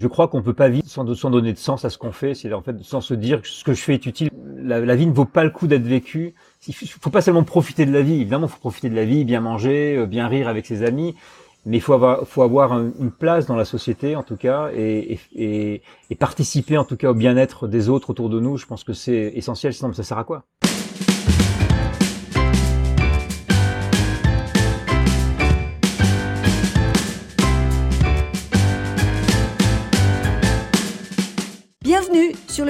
Je crois qu'on peut pas vivre sans, donner de sens à ce qu'on fait, c'est en fait sans se dire que ce que je fais est utile. La, vie ne vaut pas le coup d'être vécue. Il faut pas seulement profiter de la vie. Évidemment, faut profiter de la vie, bien manger, euh, bien rire avec ses amis, mais il faut avoir, faut avoir une place dans la société en tout cas et, et, et participer en tout cas au bien-être des autres autour de nous. Je pense que c'est essentiel. Sinon, ça sert à quoi?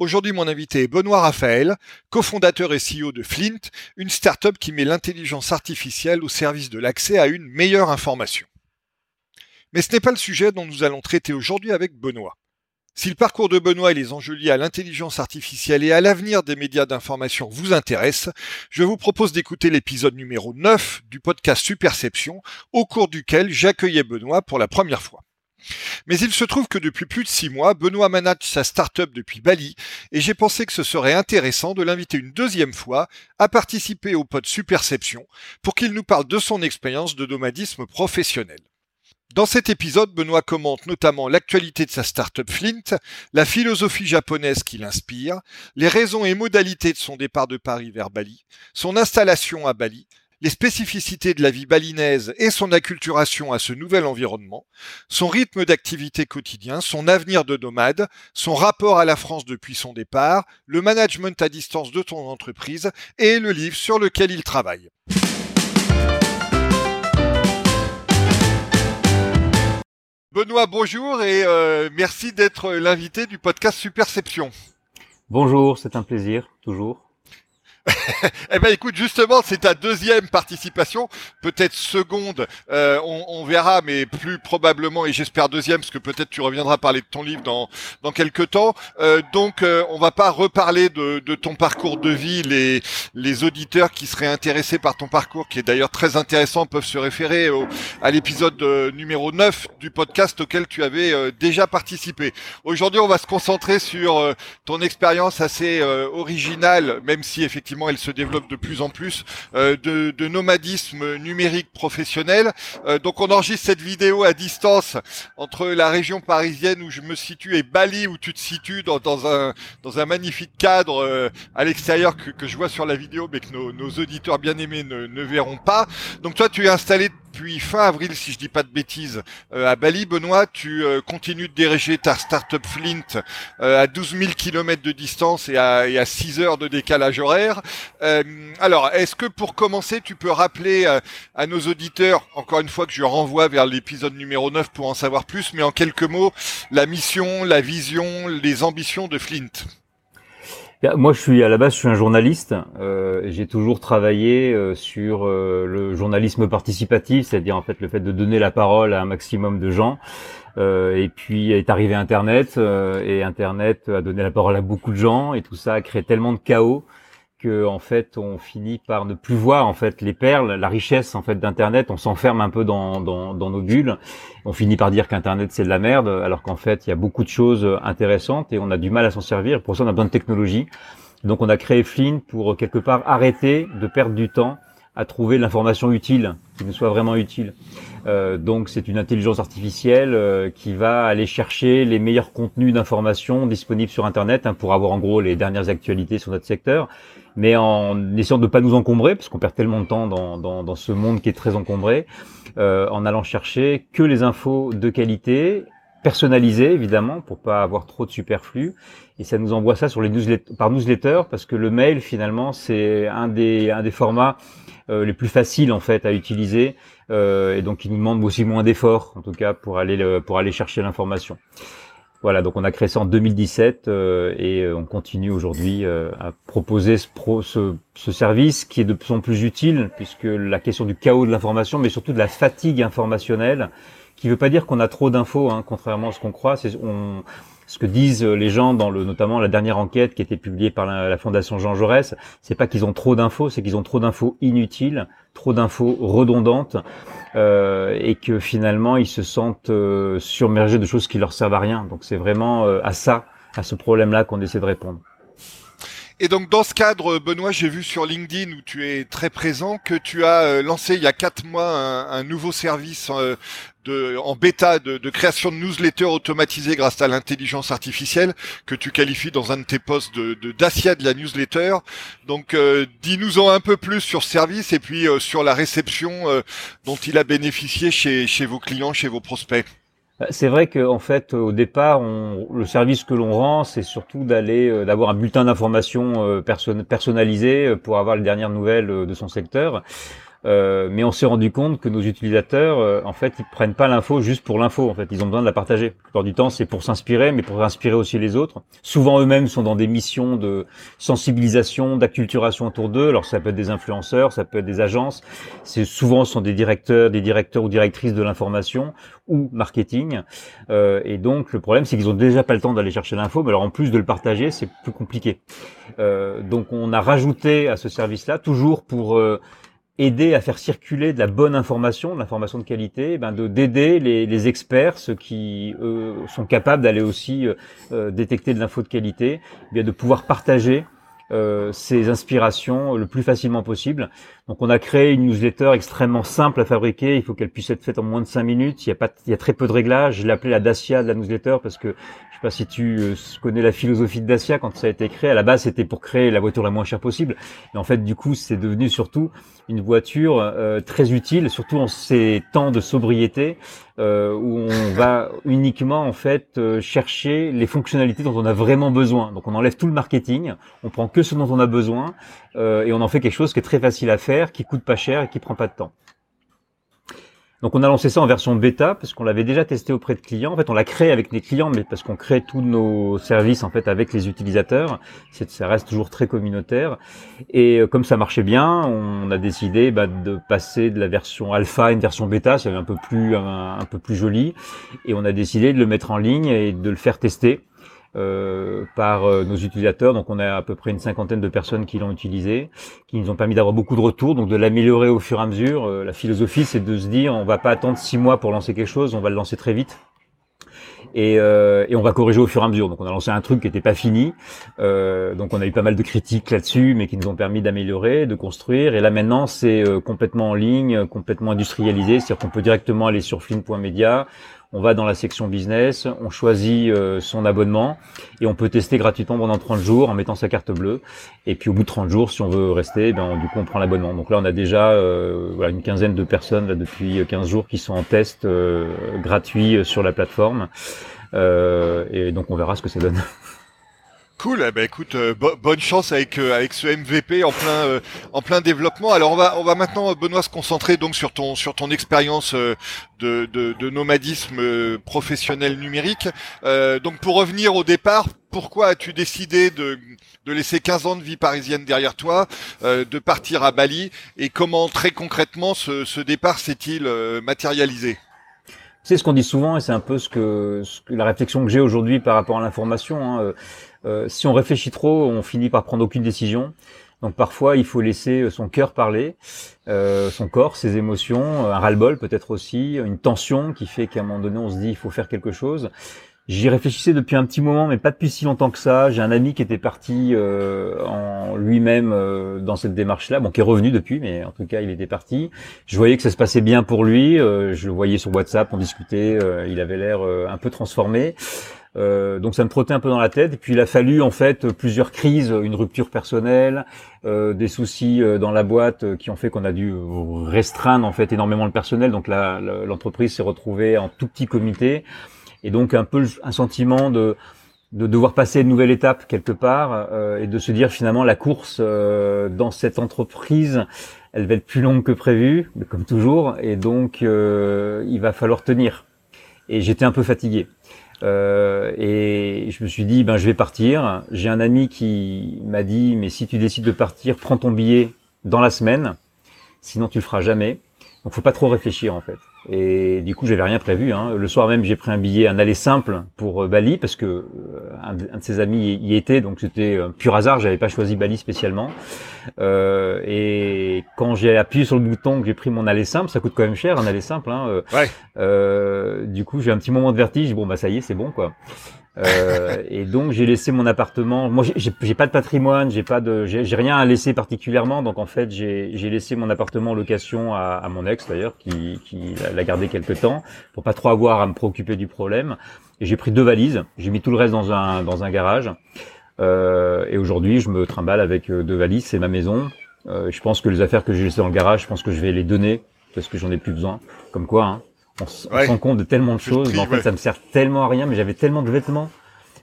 Aujourd'hui, mon invité est Benoît Raphaël, cofondateur et CEO de Flint, une start-up qui met l'intelligence artificielle au service de l'accès à une meilleure information. Mais ce n'est pas le sujet dont nous allons traiter aujourd'hui avec Benoît. Si le parcours de Benoît et les enjeux liés à l'intelligence artificielle et à l'avenir des médias d'information vous intéressent, je vous propose d'écouter l'épisode numéro 9 du podcast Superception, au cours duquel j'accueillais Benoît pour la première fois. Mais il se trouve que depuis plus de six mois, Benoît manage sa start-up depuis Bali et j'ai pensé que ce serait intéressant de l'inviter une deuxième fois à participer au pod Superception pour qu'il nous parle de son expérience de nomadisme professionnel. Dans cet épisode, Benoît commente notamment l'actualité de sa start-up Flint, la philosophie japonaise qui l'inspire, les raisons et modalités de son départ de Paris vers Bali, son installation à Bali, les spécificités de la vie balinaise et son acculturation à ce nouvel environnement, son rythme d'activité quotidien, son avenir de nomade, son rapport à la France depuis son départ, le management à distance de ton entreprise et le livre sur lequel il travaille. Benoît, bonjour et euh, merci d'être l'invité du podcast Superception. Bonjour, c'est un plaisir, toujours. eh ben écoute, justement, c'est ta deuxième participation, peut-être seconde, euh, on, verra, mais plus probablement, et j'espère deuxième, parce que peut-être tu reviendras parler de ton livre dans dans quelques temps. Euh, donc, euh, on va pas reparler de, de, ton parcours de vie. Les les auditeurs qui seraient intéressés par ton parcours, qui est d'ailleurs très intéressant, peuvent se référer au, à l'épisode numéro 9 du podcast auquel tu avais déjà participé. Aujourd'hui, on va se concentrer sur ton expérience assez originale, même si effectivement elle se développe de plus en plus, euh, de, nomadisme numérique professionnel. Euh, donc on enregistre cette vidéo à distance entre la région parisienne où je me situe et Bali où tu te situes dans, un dans un magnifique cadre euh, à l'extérieur que, que je vois sur la vidéo mais que nos, nos auditeurs bien aimés ne, ne verront pas. Donc toi tu es installé depuis fin avril, si je dis pas de bêtises, à Bali. Benoît, tu continues de diriger ta startup Flint à 12 000 km de distance et à, et à 6 heures de décalage horaire. Alors, est-ce que pour commencer, tu peux rappeler à nos auditeurs, encore une fois que je renvoie vers l'épisode numéro 9 pour en savoir plus, mais en quelques mots, la mission, la vision, les ambitions de Flint? Moi, je suis à la base, je suis un journaliste. Euh, j'ai toujours travaillé euh, sur euh, le journalisme participatif, c'est-à-dire en fait le fait de donner la parole à un maximum de gens. et puis est arrivé Internet, et Internet a donné la parole à beaucoup de gens, et tout ça a créé tellement de chaos en fait on finit par ne plus voir en fait les perles, la richesse en fait d'internet, on s'enferme un peu dans, dans, nos bulles, on finit par dire qu'internet c'est de la merde alors qu'en fait il y a beaucoup de choses intéressantes et on a du mal à s'en servir, pour ça on a besoin de technologie. Donc on a créé Flint pour quelque part arrêter de perdre du temps à trouver l'information utile, qui nous soit vraiment utile. Euh, donc c'est une intelligence artificielle euh, qui va aller chercher les meilleurs contenus d'information disponibles sur Internet hein, pour avoir en gros les dernières actualités sur notre secteur, mais en essayant de ne pas nous encombrer, parce qu'on perd tellement de temps dans, dans, dans, ce monde qui est très encombré, euh, en allant chercher que les infos de qualité, personnalisées évidemment, pour pas avoir trop de superflu, et ça nous envoie ça sur les newsletters, par newsletter, parce que le mail finalement c'est un des, un des formats euh, les plus faciles en fait à utiliser, euh, et donc il nous demande aussi moins d'efforts en tout cas pour aller, pour aller chercher l'information. Voilà, donc on a créé ça en 2017 euh, et euh, on continue aujourd'hui euh, à proposer ce, ce, ce, service qui est de plus en plus utile puisque la question du chaos de l'information, mais surtout de la fatigue informationnelle, qui ne veut pas dire qu'on a trop d'infos, hein, contrairement à ce qu'on croit. On, ce que disent les gens dans le, notamment la dernière enquête qui a été publiée par la, Fondation Jean Jaurès, c'est pas qu'ils ont trop d'infos, c'est qu'ils ont trop d'infos inutiles, trop d'infos redondantes, euh, et que finalement ils se sentent euh, submergés de choses qui leur servent à rien. Donc c'est vraiment euh, à ça, à ce problème-là qu'on essaie de répondre. Et donc dans ce cadre, Benoît, j'ai vu sur LinkedIn où tu es très présent que tu as euh, lancé il y a quatre mois un, nouveau service euh, en bêta de, création de newsletters automatisés grâce à l'intelligence artificielle que tu qualifies dans un de tes posts de, de Dacia de la newsletter. Donc euh, dis-nous-en un peu plus sur ce service et puis sur la réception dont il a bénéficié chez, chez vos clients, chez vos prospects. Bah, c'est vrai qu'en fait, au départ, on, le service que l'on rend, c'est surtout d'aller, euh, d'avoir un bulletin d'information euh, personnalisé euh, pour avoir les dernières nouvelles de son secteur. Euh, mais on s'est rendu compte que nos utilisateurs, euh, en fait, ils prennent pas l'info juste pour l'info. En fait, ils ont besoin de la partager. La du temps, c'est pour s'inspirer, mais pour inspirer aussi les autres. Souvent, eux-mêmes sont dans des missions de sensibilisation, d'acculturation autour d'eux. Alors, ça peut être des influenceurs, ça peut être des agences. C'est souvent ce sont des directeurs, des directeurs ou directrices de l'information ou marketing. Euh, et donc, le problème, c'est qu'ils ont déjà pas le temps d'aller chercher l'info, mais alors en plus de le partager, c'est plus compliqué. Euh, donc, on a rajouté à ce service-là, toujours pour aider à faire circuler de la bonne information, de l'information de qualité, eh ben de d'aider les, les, experts, ceux qui eux, sont capables d'aller aussi euh, euh, détecter de l'info de qualité, eh bien de pouvoir partager euh, ces inspirations le plus facilement possible. Donc on a créé une newsletter extrêmement simple à fabriquer, il faut qu'elle puisse être faite en moins de 5 minutes, il y a pas il y a très peu de réglages, je l'ai appelée la Dacia de la newsletter parce que pas si tu euh, connais la philosophie de Dacia quand ça a été créé. À la base, c'était pour créer la voiture la moins chère possible. Et en fait, du coup, c'est devenu surtout une voiture euh, très utile, surtout en ces temps de sobriété euh, où on va uniquement en fait chercher les fonctionnalités dont on a vraiment besoin. Donc, on enlève tout le marketing, on prend que ce dont on a besoin et on en fait quelque chose qui est très facile à faire, qui coûte pas cher et qui prend pas de temps. Donc on a lancé ça en version bêta parce qu'on l'avait déjà testé auprès de clients. En fait, on l'a créé avec les clients, mais parce qu'on crée tous nos services en fait avec les utilisateurs. Ça reste toujours très communautaire. Et euh, comme ça marchait bien, on a décidé bah, de passer de la version alpha à une version bêta, c'est un un peu plus joli. Et on a décidé de le mettre en ligne et de le faire tester. Euh, par euh, nos utilisateurs. Donc on a à peu près une cinquantaine de personnes qui l'ont utilisé, qui nous ont permis d'avoir beaucoup de retours, donc de l'améliorer au fur et à mesure. Euh, la philosophie, c'est de se dire, on va pas attendre six mois pour lancer quelque chose, on va le lancer très vite. Et, et, on va corriger au fur et à mesure. Donc on a lancé un truc qui n'était pas fini, donc on a eu pas mal de critiques là-dessus, mais qui nous ont permis d'améliorer, de construire. Et là maintenant c'est complètement en ligne, complètement industrialisé, c'est-à-dire qu'on peut directement aller sur flin.media, on va dans la section business, on choisit euh, son abonnement et on peut tester gratuitement pendant 30 jours en mettant sa carte bleue. Et puis au bout de 30 jours, si on veut rester, ben, du coup on prend l'abonnement. Donc là on a déjà euh, une quinzaine de personnes depuis 15 jours qui sont en test euh, gratuit sur la plateforme. et donc on verra ce que ça donne. Cool, eh ben écoute, euh, bonne chance avec euh, avec ce MVP en plein euh, en plein développement. Alors on va on va maintenant Benoît se concentrer donc sur ton sur ton expérience de, de, de, nomadisme professionnel numérique. donc pour revenir au départ, pourquoi as-tu décidé de de laisser 15 ans de vie parisienne derrière toi, de partir à Bali et comment très concrètement ce, ce départ s'est-il matérialisé? C'est ce qu'on dit souvent et c'est un peu ce que, ce que la réflexion que j'ai aujourd'hui par rapport à l'information. Hein. Euh, si on réfléchit trop, on finit par prendre aucune décision. Donc parfois, il faut laisser euh, son cœur parler, euh, son corps, ses émotions, un ras-le-bol peut-être aussi, une tension qui fait qu'à un moment donné, on se dit il faut faire quelque chose. J'y réfléchissais depuis un petit moment, mais pas depuis si longtemps que ça. J'ai un ami qui était parti en lui-même dans cette démarche-là, bon, qui est revenu depuis, mais en tout cas, il était parti. Je voyais que ça se passait bien pour lui. je le voyais sur WhatsApp, on discutait. il avait l'air un peu transformé. Euh, donc ça me trottait un peu dans la tête. Et puis il a fallu en fait plusieurs crises, une rupture personnelle, euh, des soucis euh, dans la boîte qui ont fait qu'on a dû restreindre en fait énormément le personnel. Donc l'entreprise s'est retrouvée en tout petit comité et donc un peu un sentiment de de devoir passer une nouvelle étape quelque part et de se dire finalement la course dans cette entreprise elle va être plus longue que prévu comme toujours et donc il va falloir tenir et j'étais un peu fatigué euh, et je me suis dit, ben je vais partir. J'ai un ami qui m'a dit, mais si tu décides de partir, prends ton billet dans la semaine, sinon tu le feras jamais. Donc faut pas trop réfléchir en fait. Et du coup, j'avais rien prévu. Hein. Le soir même, j'ai pris un billet, un aller simple pour euh, Bali parce que euh, un, de, ses amis y était, donc c'était pur hasard. J'avais pas choisi Bali spécialement. Euh, et quand j'ai appuyé sur le bouton, que j'ai pris mon aller simple, ça coûte quand même cher un aller simple. Hein. Ouais. du coup, j'ai un petit moment de vertige. Bon, bah ça y est, c'est bon quoi. Euh, et donc j'ai laissé mon appartement. Moi, j'ai pas de patrimoine, j'ai pas de, j'ai rien à laisser particulièrement. Donc en fait, j'ai laissé mon appartement en location à, à mon ex d'ailleurs, qui, qui l'a gardé quelques temps pour pas trop avoir à me préoccuper du problème. Et j'ai pris deux valises. J'ai mis tout le reste dans un dans un garage. Euh, et aujourd'hui, je me trimballe avec euh, deux valises. C'est ma maison. Euh, je pense que les affaires que j'ai laissées dans le garage, je pense que je vais les donner parce que j'en ai plus besoin. Comme quoi. Hein on, se rend compte de tellement de choses, mais en fait, ça me sert tellement à rien. Mais j'avais tellement de vêtements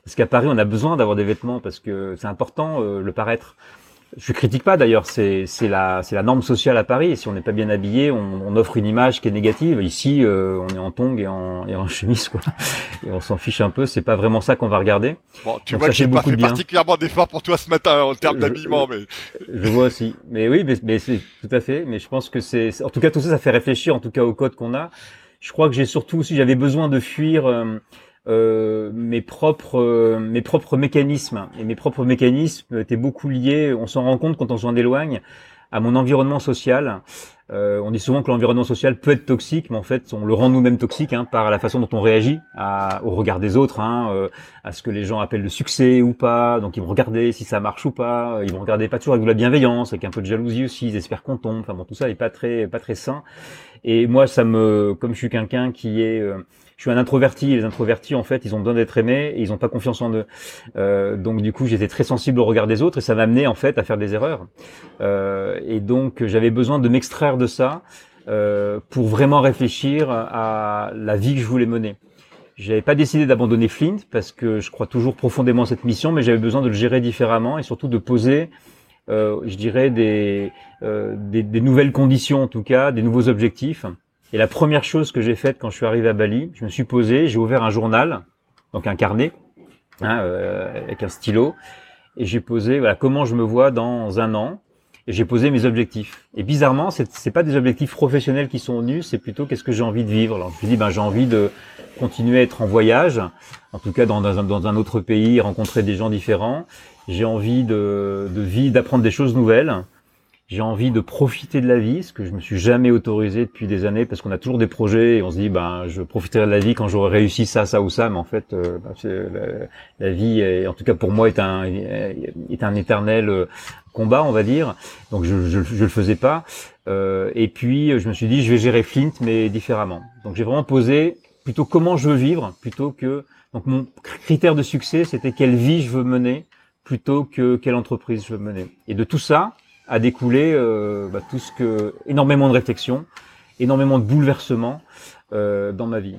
parce qu'à Paris, on a besoin d'avoir des vêtements parce que c'est important euh, le paraître. Je critique pas d'ailleurs, c'est c'est la c'est la norme sociale à Paris. Si on n'est pas bien habillé, on, on, offre une image qui est négative. Ici, euh, on est en tongs et en et en chemise quoi, et on s'en fiche un peu. C'est pas vraiment ça qu'on va regarder. Bon, tu vois que j'ai pas fait particulièrement d'efforts pour toi ce matin en termes d'habillement, mais je vois aussi. Mais oui, mais, mais c'est tout à fait. Mais je pense que c'est en tout cas tout ça, ça fait réfléchir en tout cas au code qu'on a je crois que j'ai surtout aussi j'avais besoin de fuir euh, euh, mes propres euh, mes propres mécanismes et mes propres mécanismes étaient beaucoup liés. On s'en rend compte quand on s'en éloigne à mon environnement social. Euh, on dit souvent que l'environnement social peut être toxique, mais en fait, on le rend nous-mêmes toxique hein, par la façon dont on réagit à, au regard des autres, hein, euh, à ce que les gens appellent le succès ou pas. Donc, ils vont regarder si ça marche ou pas. Ils vont regarder pas toujours avec de la bienveillance, avec un peu de jalousie aussi. Ils espèrent qu'on tombe. Enfin bon, tout ça n'est pas très pas très sain. Et moi, ça me, comme je suis quelqu'un qui est euh, je suis un introverti. Les introvertis, en fait, ils ont besoin d'être aimés et ils n'ont pas confiance en eux. Euh, donc, du coup, j'étais très sensible au regard des autres et ça m'a amené en fait à faire des erreurs. Euh, et donc, j'avais besoin de m'extraire de ça euh, pour vraiment réfléchir à la vie que je voulais mener. J'avais pas décidé d'abandonner Flint parce que je crois toujours profondément à cette mission, mais j'avais besoin de le gérer différemment et surtout de poser je dirais des, euh, des, des, nouvelles conditions en tout cas, des nouveaux objectifs. Et la première chose que j'ai faite quand je suis arrivé à Bali, je me suis posé, j'ai ouvert un journal, donc un carnet, hein, euh, avec un stylo, et j'ai posé voilà comment je me vois dans un an. Et j'ai posé mes objectifs. Et bizarrement, c'est c'est pas des objectifs professionnels qui sont venus, c'est plutôt qu'est-ce que j'ai envie de vivre. Alors je me suis dit ben j'ai envie de continuer à être en voyage, en tout cas dans, dans un autre pays, rencontrer des gens différents. J'ai envie de, de vivre, d'apprendre des choses nouvelles j'ai envie de profiter de la vie, ce que je me suis jamais autorisé depuis des années, parce qu'on a toujours des projets et on se dit, ben, je profiterai de la vie quand j'aurai réussi ça, ça ou ça, mais en fait, euh, ben, la, vie, est, en tout cas pour moi, est un est un éternel euh, combat, on va dire. Donc je je, je le faisais pas. Euh, et puis je me suis dit, je vais gérer Flint, mais différemment. Donc j'ai vraiment posé plutôt comment je veux vivre, plutôt que donc mon critère de succès, c'était quelle vie je veux mener, plutôt que quelle entreprise je veux mener. Et de tout ça a découlé euh, bah, tout ce que énormément de réflexion, énormément de bouleversements euh, dans ma vie.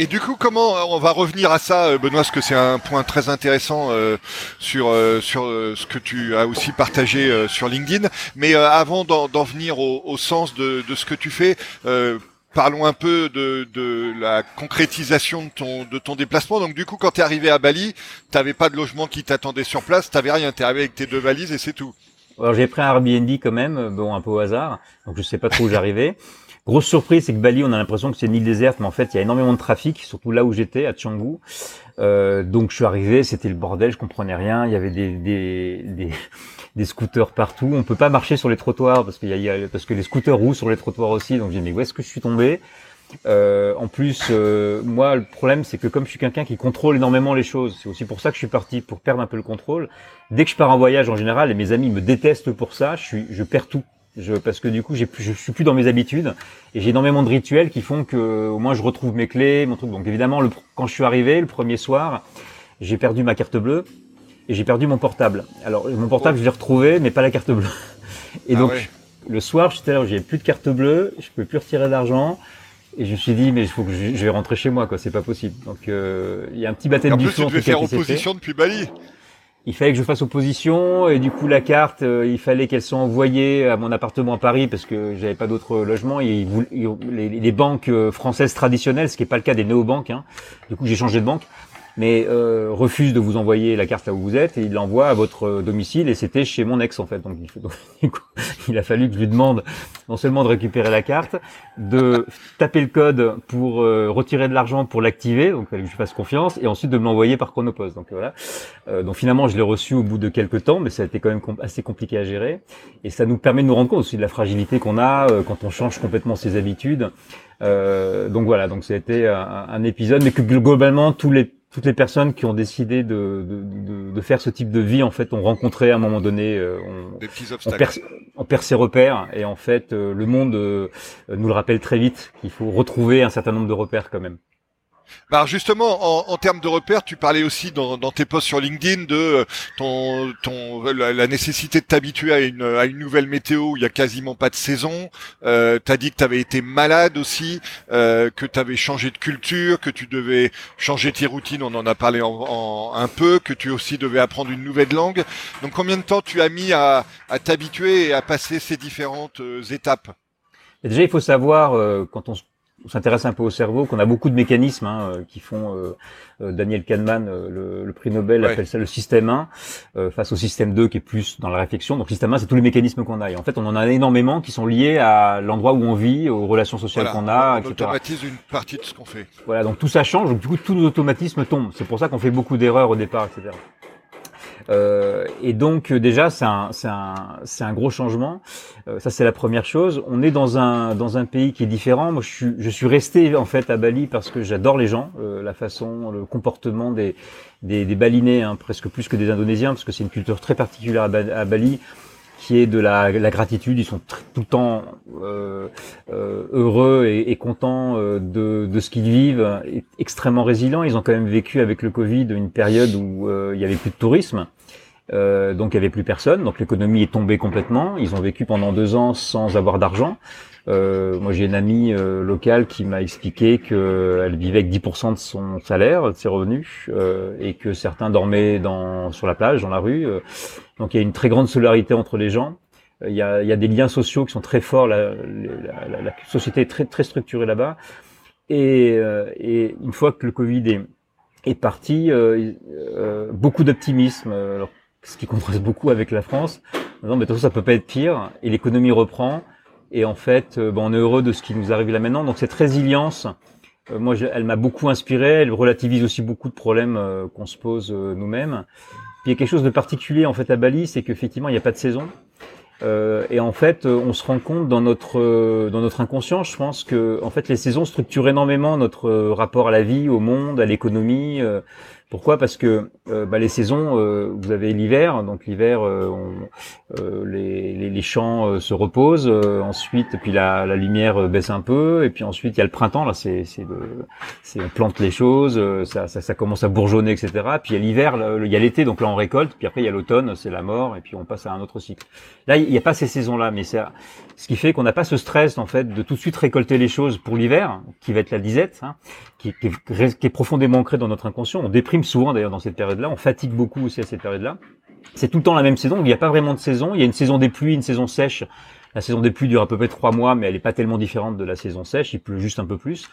Et du coup, comment on va revenir à ça, euh, Benoît, parce que c'est un point très intéressant euh, sur euh, sur ce que tu as aussi partagé sur LinkedIn. Mais avant d'en venir au, sens de, ce que tu fais, parlons un peu de, de, la concrétisation de ton, de ton déplacement. Donc du coup, quand tu es arrivé à Bali, tu n'avais pas de logement qui t'attendait sur place, tu n'avais rien, tu arrivé avec tes deux valises et c'est tout. Alors j'ai pris un Airbnb quand même, bon un peu au hasard, donc je sais pas trop où j'arrivais. Grosse surprise, c'est que Bali, on a l'impression que c'est une île déserte, mais en fait, il y a énormément de trafic, surtout là où j'étais, à Canggu. Euh, donc je suis arrivé, c'était le bordel, je comprenais rien. Il y avait des, scooters partout. On peut pas marcher sur les trottoirs parce qu'il y a, parce que les scooters roulent sur les trottoirs aussi. Donc j'ai dit mais où est-ce que je suis tombé? Euh, en plus, euh, moi, le problème, c'est que comme je suis quelqu'un qui contrôle énormément les choses, c'est aussi pour ça que je suis parti, pour perdre un peu le contrôle. Dès que je pars en voyage, en général, et mes amis me détestent pour ça, je, suis, je perds tout. Je, parce que du coup, j'ai, je suis plus dans mes habitudes et j'ai énormément de rituels qui font que au moins je retrouve mes clés, mon truc. Donc évidemment, le, quand je suis arrivé le premier soir, j'ai perdu ma carte bleue et j'ai perdu mon portable. Alors mon portable, je l'ai retrouvé, mais pas la carte bleue. Et ah donc le soir, j'étais là, j'ai plus de carte bleue, je peux plus retirer d'argent. Et je me suis dit, mais il faut que je, vais rentrer chez moi, quoi. C'est pas possible. Donc, euh, il y a un petit baptême du feu. En plus, tu devais faire opposition depuis Bali. Il fallait que je fasse opposition et du coup la carte, euh, il fallait qu'elle soit envoyée à mon appartement à Paris parce que j'avais pas d'autre logement. Et les, banques euh, françaises traditionnelles, ce qui est pas le cas des néobanques. Hein. Du coup, j'ai changé de banque. Mais euh, refuse de vous envoyer la carte là où vous êtes et il l'envoie à votre domicile et c'était chez mon ex en fait. Donc il, il, a fallu que je lui demande non seulement de récupérer la carte, de taper le code pour euh, retirer de l'argent pour l'activer, donc il fallait que je fasse confiance, et ensuite de me l'envoyer par Chronopost. Donc voilà. Euh, donc finalement je l'ai reçu au bout de quelques temps, mais ça a été quand même assez compliqué à gérer et ça nous permet de nous rendre compte aussi de la fragilité qu'on a euh, quand on change complètement ses habitudes. Euh, donc voilà, donc c'était un, un, épisode, mais que globalement tous les toutes les personnes qui ont décidé de, de, de, faire ce type de vie, en fait, ont rencontré à un moment donné, euh, on, Des petits on, perd, on, perd, ses repères, et en fait, euh, le monde euh, nous le rappelle très vite qu'il faut retrouver un certain nombre de repères quand même. Bah justement, en, en, termes de repères, tu parlais aussi dans, dans, tes posts sur LinkedIn de euh, ton, ton la, nécessité de t'habituer à une, à une nouvelle météo où il y a quasiment pas de saison. Euh, tu as dit que tu avais été malade aussi, euh, que tu avais changé de culture, que tu devais changer tes routines, on en a parlé en, en, un peu, que tu aussi devais apprendre une nouvelle langue. Donc combien de temps tu as mis à, à t'habituer et à passer ces différentes euh, étapes? Déjà, il faut savoir, euh, quand on se on s'intéresse un peu au cerveau, qu'on a beaucoup de mécanismes hein, euh, qui font. Euh, euh, Daniel Kahneman, le, le, prix Nobel, appelle ça le système 1 face au système 2 qui est plus dans la réflexion. Donc système 1, c'est tous les mécanismes qu'on a. Et en fait, on en a énormément qui sont liés à l'endroit où on vit, aux relations sociales qu'on a, on etc. automatise une partie de ce qu'on fait. Voilà, donc tout ça change. Donc du coup, tous nos automatismes tombent. C'est pour ça qu'on fait beaucoup d'erreurs au départ, etc. Euh, et donc euh, déjà, c'est un, un, un, gros changement. Euh, ça, c'est la première chose. On est dans un, dans un pays qui est différent. Moi, je suis, je suis resté en fait à Bali parce que j'adore les gens, la façon, le comportement des, des, des Balinais, hein, presque plus que des Indonésiens, parce que c'est une culture très particulière à, Bali qui est de la, la gratitude. Ils sont tout le temps euh, euh, heureux et, et contents euh, de, de, ce qu'ils vivent, extrêmement résilients. Ils ont quand même vécu avec le Covid une période où euh, il y avait plus de tourisme. Euh, donc il y avait plus personne, donc l'économie est tombée complètement. Ils ont vécu pendant deux ans sans avoir d'argent. Euh, moi j'ai une amie euh, locale qui m'a expliqué qu'elle vivait avec 10% de son salaire, de ses revenus, euh, et que certains dormaient dans, sur la plage, dans la rue. donc il y a une très grande solidarité entre les gens. Il y, a, y a des liens sociaux qui sont très forts. La, la, la société est très très structurée là-bas. Et, et, une fois que le Covid est, est parti, beaucoup d'optimisme. Ce qui contraste beaucoup avec la France. Non, mais de toute façon, ça peut pas être pire. Et l'économie reprend. Et en fait, euh, on est heureux de ce qui nous arrive là maintenant. Donc cette résilience, euh, moi, elle m'a beaucoup inspiré. Elle relativise aussi beaucoup de problèmes euh, qu'on se pose nous-mêmes. Puis il y a quelque chose de particulier en fait à Bali, c'est qu'effectivement, il n'y a pas de saison. Euh, et en fait, on se rend compte dans notre dans notre inconscient, je pense que en fait les saisons structurent énormément notre rapport à la vie, au monde, à l'économie. Pourquoi? Parce que euh, bah, les saisons, euh, vous avez l'hiver, donc l'hiver, euh, les, les, champs se reposent. ensuite, puis la, lumière baisse un peu, et puis ensuite il y a le printemps. Là, c'est on plante les choses, ça, ça, ça, commence à bourgeonner, etc. Puis il y a l'hiver, il y a l'été, donc là on récolte. Puis après il y a l'automne, c'est la mort, et puis on passe à un autre cycle. Là, il n'y a pas ces saisons-là, mais c'est ce qui fait qu'on n'a pas ce stress en fait de tout de suite récolter les choses pour l'hiver, qui va être la disette, hein, qui, qui, qui, est profondément ancré dans notre inconscient. On déprime souvent d'ailleurs dans cette période-là, on fatigue beaucoup aussi à cette période-là. C'est tout le temps la même saison, il n'y a pas vraiment de saison. Il y a une saison des pluies, une saison sèche. La saison des pluies dure à peu près trois mois, mais elle n'est pas tellement différente de la saison sèche. Il pleut juste un peu plus.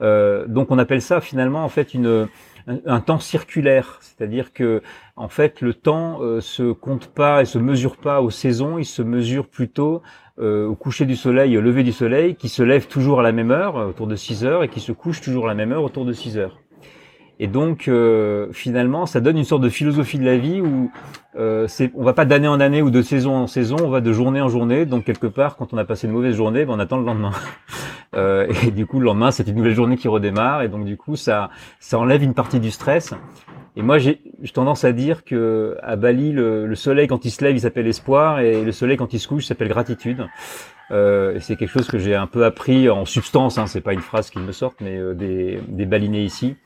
Euh, donc on appelle ça finalement en fait une un, temps circulaire, c'est-à-dire que en fait le temps euh, se compte pas et se mesure pas aux saisons, il se mesure plutôt euh, au coucher du soleil, au lever du soleil, qui se lève toujours à la même heure, autour de 6 heures, et qui se couche toujours à la même heure, autour de 6 heures. Et donc, euh, finalement, ça donne une sorte de philosophie de la vie où euh, on va pas d'année en année ou de saison en saison, on va de journée en journée. Donc, quelque part, quand on a passé une mauvaise journée, ben, on attend le lendemain. euh, et du coup, le lendemain, c'est une nouvelle journée qui redémarre. Et donc, du coup, ça, ça enlève une partie du stress. Et moi, j'ai tendance à dire que à Bali, le, le, soleil quand il se lève, il s'appelle espoir, et le soleil quand il se couche, s'appelle gratitude. Euh, c'est quelque chose que j'ai un peu appris en substance. Hein, c'est pas une phrase qui me sorte, mais euh, des, des balinés ici.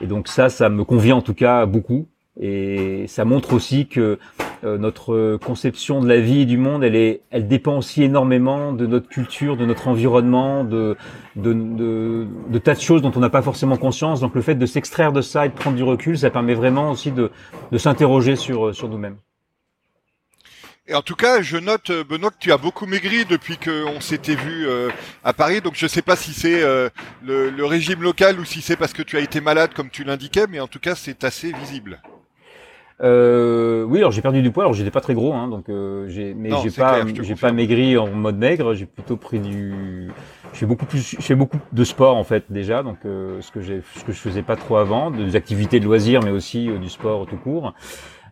Et donc ça, ça me convient en tout cas beaucoup. Et ça montre aussi que euh, notre conception de la vie et du monde, elle, est, elle dépend aussi énormément de notre culture, de notre environnement, de, de, de, de tas de choses dont on n'a pas forcément conscience. Donc le fait de s'extraire de ça et de prendre du recul, ça permet vraiment aussi de, de s'interroger sur, sur nous-mêmes. Et en tout cas, je note, euh, Benoît, que tu as beaucoup maigri depuis qu'on s'était vu euh, à Paris. Donc, je ne sais pas si c'est euh, le, régime local ou si c'est parce que tu as été malade, comme tu l'indiquais, mais en tout cas, c'est assez visible. Oui, alors j'ai perdu du poids. Alors j'étais pas très gros, hein, donc j'ai, mais j'ai pas, j'ai pas maigri en mode maigre. J'ai plutôt pris du, je fais beaucoup plus, je fais beaucoup de sport en fait déjà, donc ce que j'ai, ce que je faisais pas trop avant, des activités de loisirs, mais aussi du sport tout court.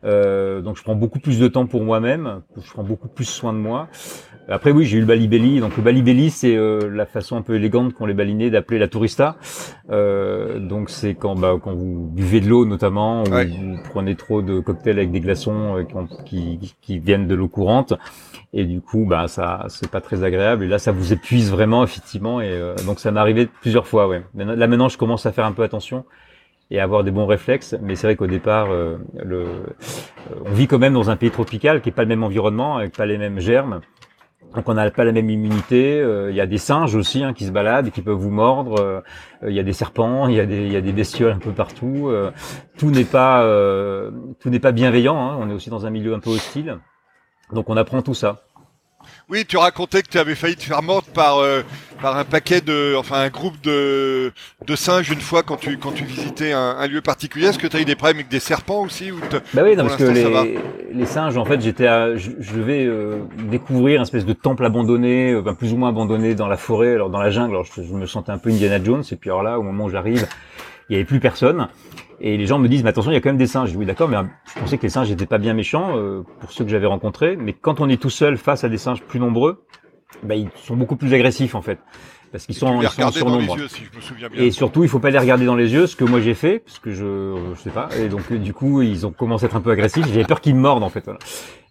Euh, donc je prends beaucoup plus de temps pour moi-même, je prends beaucoup plus soin de moi. Après oui, j'ai eu le balibelli. Donc le balibelli, c'est euh, la façon un peu élégante qu'ont les balinés d'appeler la tourista. Euh, donc c'est quand bah, quand vous buvez de l'eau notamment, ou vous prenez trop de cocktails avec des glaçons euh, qui, qui, qui, viennent de l'eau courante, et du coup bah ça c'est pas très agréable. Et là ça vous épuise vraiment effectivement. Et donc ça m'est arrivé plusieurs fois. Ouais. Là maintenant je commence à faire un peu attention et avoir des bons réflexes. Mais c'est vrai qu'au départ, euh, le, euh, on vit quand même dans un pays tropical qui est pas le même environnement, avec pas les mêmes germes. Donc on n'a pas la même immunité. Euh, il y a des singes aussi hein, qui se baladent et qui peuvent vous mordre. Il y a des serpents, il y y a des bestioles un peu partout. tout n'est pas tout n'est pas bienveillant. Hein. On est aussi dans un milieu un peu hostile. Donc on apprend tout ça. Oui, tu racontais que tu avais failli te faire mordre par euh, par un paquet de, enfin un groupe de de singes une fois quand tu quand tu visitais un, lieu particulier. Est-ce que tu as eu des problèmes avec des serpents aussi ou Bah oui, non, parce que les, les singes, en fait, j'étais, je, je, devais euh, découvrir un espèce de temple abandonné, euh, plus ou moins abandonné dans la forêt, alors dans la jungle. Alors je, je me sentais un peu Indiana Jones. Et puis alors là, au moment où j'arrive, il y avait plus personne. Et les gens me disent, mais attention, il y a quand même des singes. Oui, d'accord, mais je pensais que les singes n'étaient pas bien méchants euh, pour ceux que j'avais rencontrés. Mais quand on est tout seul face à des singes plus nombreux, bah, ils sont beaucoup plus agressifs en fait parce qu'ils sont, ils sont en surnombre. Si et surtout, il faut pas les regarder dans les yeux, ce que moi j'ai fait, parce que je, je sais pas. Et donc du coup, ils ont commencé à être un peu agressifs. J'avais peur qu'ils me mordent en fait. Voilà.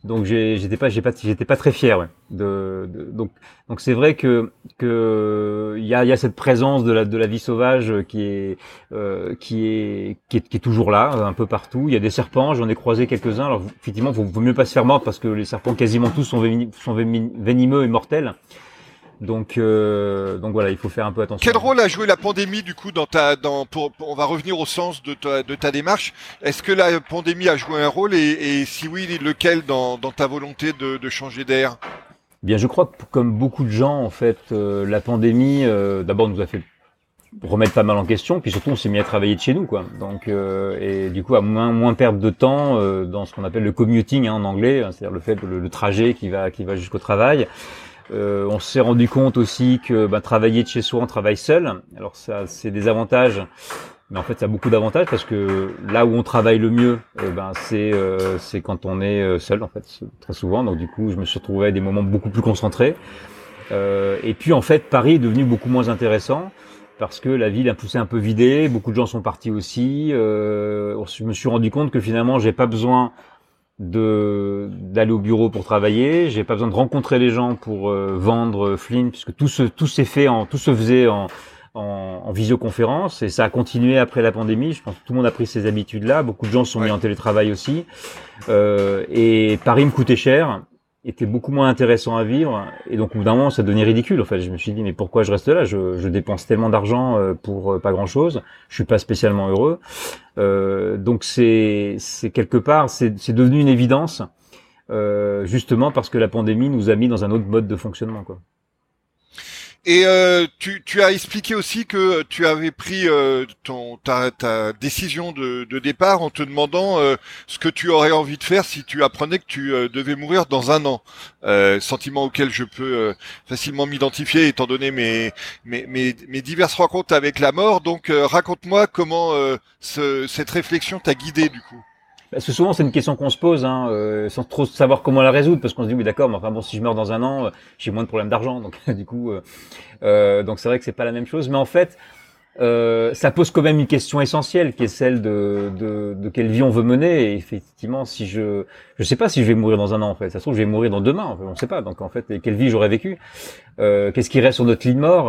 Donc j'étais pas, j'ai pas, j'étais pas très fier. Ouais, de, de, donc donc c'est vrai que que il y a, y a cette présence de la de la vie sauvage qui est euh, qui est qui est qui est toujours là, un peu partout. Il y a des serpents, j'en ai croisé quelques-uns. Alors effectivement, vaut, vaut mieux pas se faire mordre parce que les serpents quasiment tous sont, sont venimeux et mortels. Donc, euh, donc voilà, il faut faire un peu attention. Quel rôle a joué la pandémie du coup dans ta, dans, pour, on va revenir au sens de ta, de ta démarche. Est-ce que la pandémie a joué un rôle et, et si oui, lequel dans, dans ta volonté de, de changer d'air? Bien, je crois que comme beaucoup de gens, en fait, euh, la pandémie, euh, d'abord nous a fait remettre pas mal en question, puis surtout on s'est mis à travailler de chez nous, quoi. Donc euh, et du coup à moins moins perdre de temps dans ce qu'on appelle le commuting hein, en anglais, hein, c'est-à-dire le fait le, le, trajet qui va qui va jusqu'au travail. Euh, on s'est rendu compte aussi que bah, travailler de chez soi, on travaille seul. Alors ça, c'est des avantages, mais en fait, ça a beaucoup d'avantages parce que là où on travaille le mieux, eh ben c'est euh, c'est quand on est euh, seul en fait, très souvent. Donc du coup, je me suis retrouvé à des moments beaucoup plus concentrés. et puis en fait, Paris est devenu beaucoup moins intéressant parce que la ville a poussé un peu vidée, beaucoup de gens sont partis aussi. je me suis rendu compte que finalement, j'ai pas besoin de d'aller au bureau pour travailler, j'ai pas besoin de rencontrer les gens pour euh, vendre Flynn puisque tout se tout s'est fait en tout se faisait en, en, en visioconférence et ça a continué après la pandémie. Je pense que tout le monde a pris ces habitudes là. Beaucoup de gens sont mis en télétravail aussi. Euh, et Paris me coûtait cher était beaucoup moins intéressant à vivre. Et donc au bout d'un moment ça devenait ridicule en fait. Je me suis dit mais pourquoi je reste là? Je, je dépense tellement d'argent euh, pour euh, pas grand chose je suis pas spécialement heureux. Euh, donc c'est quelque part c'est devenu une évidence euh, justement parce que la pandémie nous a mis dans un autre mode de fonctionnement quoi et euh, tu, tu, as expliqué aussi que tu avais pris euh, ton, ta, décision de, départ en te demandant euh, ce que tu aurais envie de faire si tu apprenais que tu euh, devais mourir dans un an. Sentiment auquel je peux facilement m'identifier étant donné mes, diverses rencontres avec la mort. Donc raconte-moi comment ce, cette réflexion t'a guidé du coup. Parce que souvent, c'est une question qu'on se pose, hein, euh, sans trop savoir comment la résoudre, parce qu'on se dit oui, d'accord, mais enfin bon, si je meurs dans un an, euh, j'ai moins de problèmes d'argent, donc du coup, euh, euh, donc c'est vrai que c'est pas la même chose. Mais en fait, ça pose quand même une question essentielle, qui est celle de, de, de, quelle vie on veut mener. Et effectivement, si je, je sais pas si je vais mourir dans un an, en fait. Ça se trouve, je vais mourir dans demain. En fait, on sait pas. Donc en fait, quelle vie j'aurais vécu Qu'est-ce qui reste sur notre lit de mort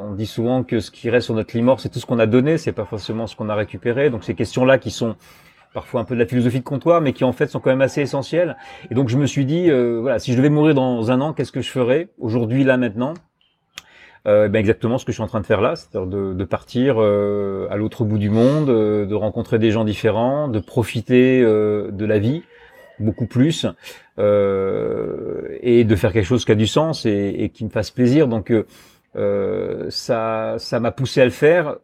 On dit souvent que ce qui reste sur notre lit de mort, c'est tout ce qu'on a donné, c'est pas forcément ce qu'on a récupéré. Donc ces questions-là qui sont parfois un peu de la philosophie de comptoir, mais qui en fait sont quand même assez essentielles. Et donc je me suis dit, euh, voilà, si je devais mourir dans un an, qu'est-ce que je ferais aujourd'hui, là, maintenant? Euh, ben exactement ce que je suis en train de faire là, c'est-à-dire de, de, partir euh, à l'autre bout du monde, euh, de rencontrer des gens différents, de profiter euh, de la vie, beaucoup plus, euh, et de faire quelque chose qui a du sens et, et qui me fasse plaisir. Donc ça, ça m'a poussé à le faire,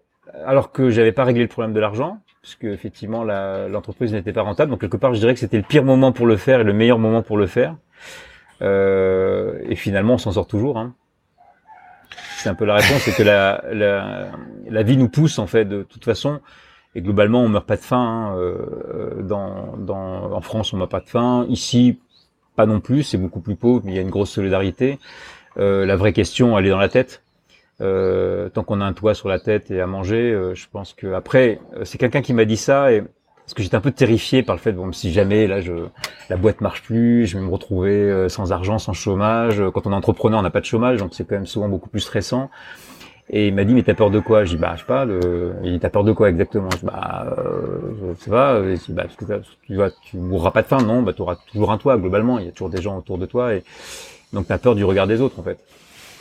alors que j'avais pas réglé le problème de l'argent, puisque effectivement l'entreprise n'était pas rentable. Donc quelque part, je dirais que c'était le pire moment pour le faire et le meilleur moment pour le faire. Euh, et finalement, on s'en sort toujours. Hein. C'est un peu la réponse, c'est que la, la, la, vie nous pousse en fait de toute façon. Et globalement, on meurt pas de faim. Hein. Euh, dans, dans, en France, on meurt pas de faim. Ici, pas non plus. C'est beaucoup plus pauvre, mais il y a une grosse solidarité. Euh, la vraie question, elle est dans la tête. Euh, tant qu'on a un toit sur la tête et à manger, euh, je pense que après, euh, c'est quelqu'un qui m'a dit ça et parce que j'étais un peu terrifié par le fait bon si jamais là je la boîte marche plus, je vais me retrouver sans argent, sans chômage. Quand on est entrepreneur, on n'a pas de chômage, donc c'est quand même souvent beaucoup plus stressant. Et il m'a dit mais t'as peur de quoi? Je dis bah je sais pas. Le... Il dit t'as peur de quoi exactement? Je dis bah euh, je sais pas. Dit, bah, parce que tu vas tu mourras pas de faim non Bah auras toujours un toit globalement. Il y a toujours des gens autour de toi et donc t'as peur du regard des autres en fait.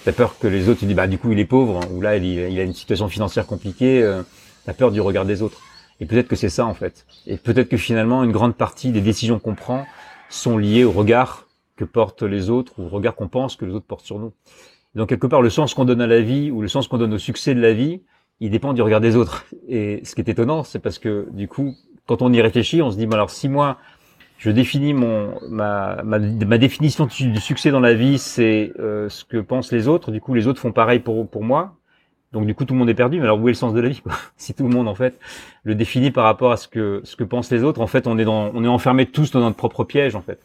T'as peur que les autres, tu dis, bah du coup il est pauvre, ou là il, il a une situation financière compliquée, euh, t'as peur du regard des autres. Et peut-être que c'est ça en fait. Et peut-être que finalement une grande partie des décisions qu'on prend sont liées au regard que portent les autres, ou au regard qu'on pense que les autres portent sur nous. donc quelque part, le sens qu'on donne à la vie, ou le sens qu'on donne au succès de la vie, il dépend du regard des autres. Et ce qui est étonnant, c'est parce que du coup, quand on y réfléchit, on se dit, bon alors si moi, je définis mon ma, ma, définition du, succès dans la vie, c'est euh, ce que pensent les autres. Du coup, les autres font pareil pour pour moi. Donc du coup, tout le monde est perdu. Mais alors où est le sens de la vie quoi Si tout le monde en fait le définit par rapport à ce que ce que pensent les autres, en fait, on est dans on est enfermé tous dans notre propre piège en fait.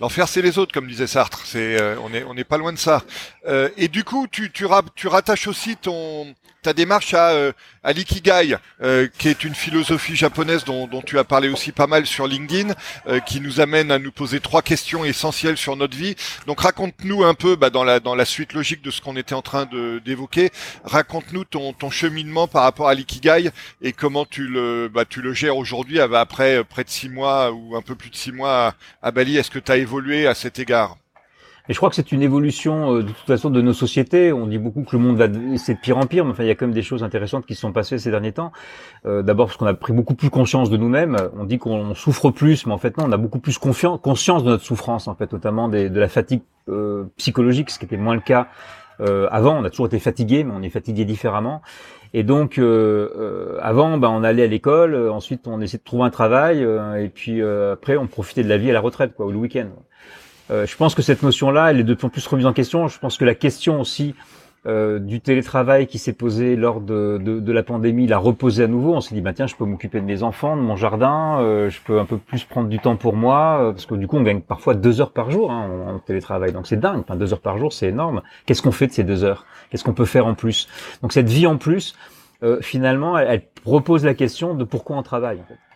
L'enfer, c'est les autres, comme disait Sartre. C'est, euh, on est, on n'est pas loin de ça. Euh, et du coup, tu, tu, tu rattaches aussi ton, ta démarche à, euh, à l'ikigai, euh, qui est une philosophie japonaise dont, dont, tu as parlé aussi pas mal sur LinkedIn, euh, qui nous amène à nous poser trois questions essentielles sur notre vie. Donc raconte-nous un peu, bah, dans la dans la suite logique de ce qu'on était en train de d'évoquer, raconte-nous ton, ton cheminement par rapport à l'ikigai et comment tu le bah, tu le gères aujourd'hui après près de six mois ou un peu plus de six mois à, à Bali. Est-ce que tu as évolué à cet égard? Et je crois que c'est une évolution euh, de toute façon de nos sociétés. On dit beaucoup que le monde va c'est de pire en pire, mais enfin il y a quand même des choses intéressantes qui se sont passées ces derniers temps. Euh, D'abord parce qu'on a pris beaucoup plus conscience de nous-mêmes. On dit qu'on souffre plus, mais en fait non, on a beaucoup plus conscience de notre souffrance en fait, notamment des, de la fatigue euh, psychologique, ce qui était moins le cas euh, avant. On a toujours été fatigué, mais on est fatigué différemment. Et donc, euh, avant, ben, on allait à l'école, ensuite on essayait de trouver un travail, et puis après on profitait de la vie à la retraite, quoi, ou le week-end. Euh, je pense que cette notion-là, elle est de plus en plus remise en question. Je pense que la question aussi euh, du télétravail qui s'est posé lors de, de, de, la pandémie l'a reposé à nouveau. On s'est dit, bah tiens, je peux m'occuper de mes enfants, de mon jardin, euh, je peux un peu plus prendre du temps pour moi, euh, parce que du coup, on gagne parfois deux heures par jour hein, en, télétravail, donc c'est dingue. Enfin, deux heures par jour, c'est énorme. Qu'est-ce qu'on fait de ces deux heures? Qu'est-ce qu'on peut faire en plus? Donc cette vie en plus, euh, finalement, elle, elle, repose la question de pourquoi on travaille. En fait.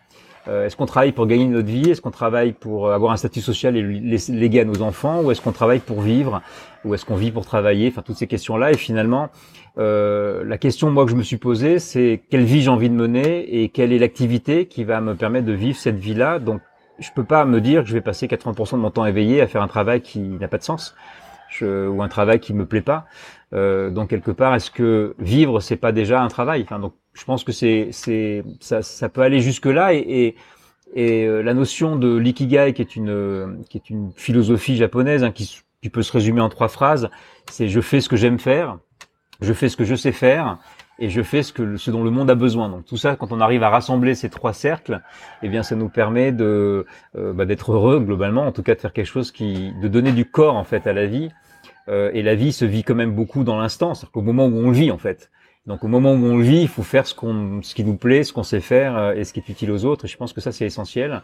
Euh, est-ce qu'on travaille pour gagner notre vie? Est-ce qu'on travaille pour avoir un statut social et léguer à nos enfants? Ou est-ce qu'on travaille pour vivre? Ou est-ce qu'on vit pour travailler? Enfin, toutes ces questions-là. Et finalement, euh, la question moi que je me suis posée, c'est quelle vie j'ai envie de mener et quelle est l'activité qui va me permettre de vivre cette vie-là? Donc, je peux pas me dire que je vais passer 80% de mon temps éveillé à faire un travail qui n'a pas de sens je, ou un travail qui me plaît pas. Euh, donc quelque part, est-ce que vivre c'est pas déjà un travail? Enfin, donc je pense que c'est c'est ça, ça peut aller jusque là et, et, et euh, la notion de l'ikigai qui est une qui est une philosophie japonaise hein, qui, qui peut se résumer en trois phrases, c'est je fais ce que j'aime faire, je fais ce que je sais faire et je fais ce que ce dont le monde a besoin. Donc tout ça, quand on arrive à rassembler ces trois cercles, eh bien ça nous permet de euh, bah, d'être heureux globalement, en tout cas de faire quelque chose qui de donner du corps en fait à la vie. Euh, et la vie se vit quand même beaucoup dans l'instant, c'est-à-dire qu'au moment où on le vit en fait. Donc au moment où on le vit, il faut faire ce qu'on, ce qui nous plaît, ce qu'on sait faire euh, et ce qui est utile aux autres. Et je pense que ça c'est essentiel.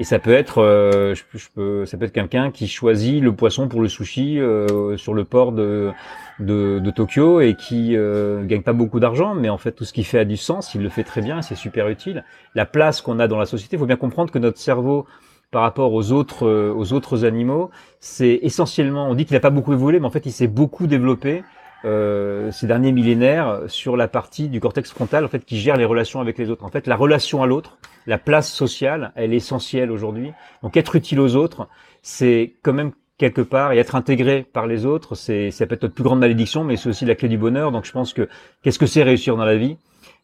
Et ça peut être, euh, je, je, peux, ça peut être quelqu'un qui choisit le poisson pour le sushi euh, sur le port de, de, de Tokyo et qui euh, gagne pas beaucoup d'argent, mais en fait tout ce qu'il fait a du sens. Il le fait très bien, c'est super utile. La place qu'on a dans la société, il faut bien comprendre que notre cerveau par rapport aux autres aux autres animaux, c'est essentiellement, on dit qu'il n'a pas beaucoup évolué, mais en fait il s'est beaucoup développé euh, ces derniers millénaires sur la partie du cortex frontal en fait qui gère les relations avec les autres. En fait, la relation à l'autre, la place sociale, elle est essentielle aujourd'hui. Donc être utile aux autres, c'est quand même quelque part et être intégré par les autres, c'est ça peut être notre plus grande malédiction, mais c'est aussi la clé du bonheur. Donc je pense que qu'est-ce que c'est réussir dans la vie?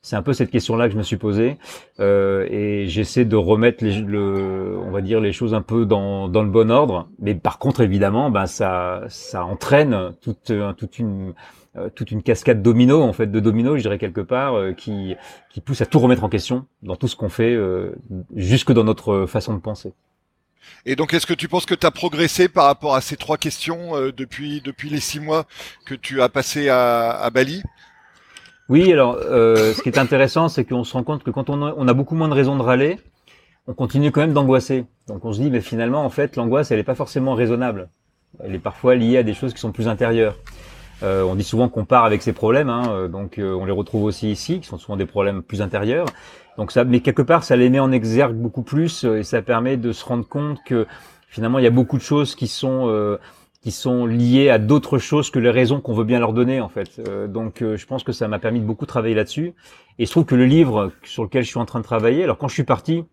C'est un peu cette question-là que je me suis posée euh, et j'essaie de remettre les, le, on va dire les choses un peu dans, dans le bon ordre. Mais par contre, évidemment, ben ça ça entraîne toute toute une euh, toute une cascade domino en fait de domino, je dirais quelque part, euh, qui qui pousse à tout remettre en question dans tout ce qu'on fait, euh, jusque dans notre façon de penser. Et donc, est-ce que tu penses que tu as progressé par rapport à ces trois questions depuis depuis les six mois que tu as passé à, à Bali? Oui, alors euh, ce qui est intéressant, c'est qu'on se rend compte que quand on a, beaucoup moins de raisons de râler, on continue quand même d'angoisser. Donc on se dit, mais finalement, en fait, l'angoisse, elle n'est pas forcément raisonnable. Elle est parfois liée à des choses qui sont plus intérieures. Euh, on dit souvent qu'on part avec ses problèmes, hein, euh, donc euh, on les retrouve aussi ici, qui sont souvent des problèmes plus intérieurs. Donc ça, mais quelque part, ça les met en exergue beaucoup plus et ça permet de se rendre compte que finalement, il y a beaucoup de choses qui sont qui sont liées à d'autres choses que les raisons qu'on veut bien leur donner en fait. donc je pense que ça m'a permis de beaucoup travailler là-dessus. Et je trouve que le livre sur lequel je suis en train de travailler, alors quand je suis parti,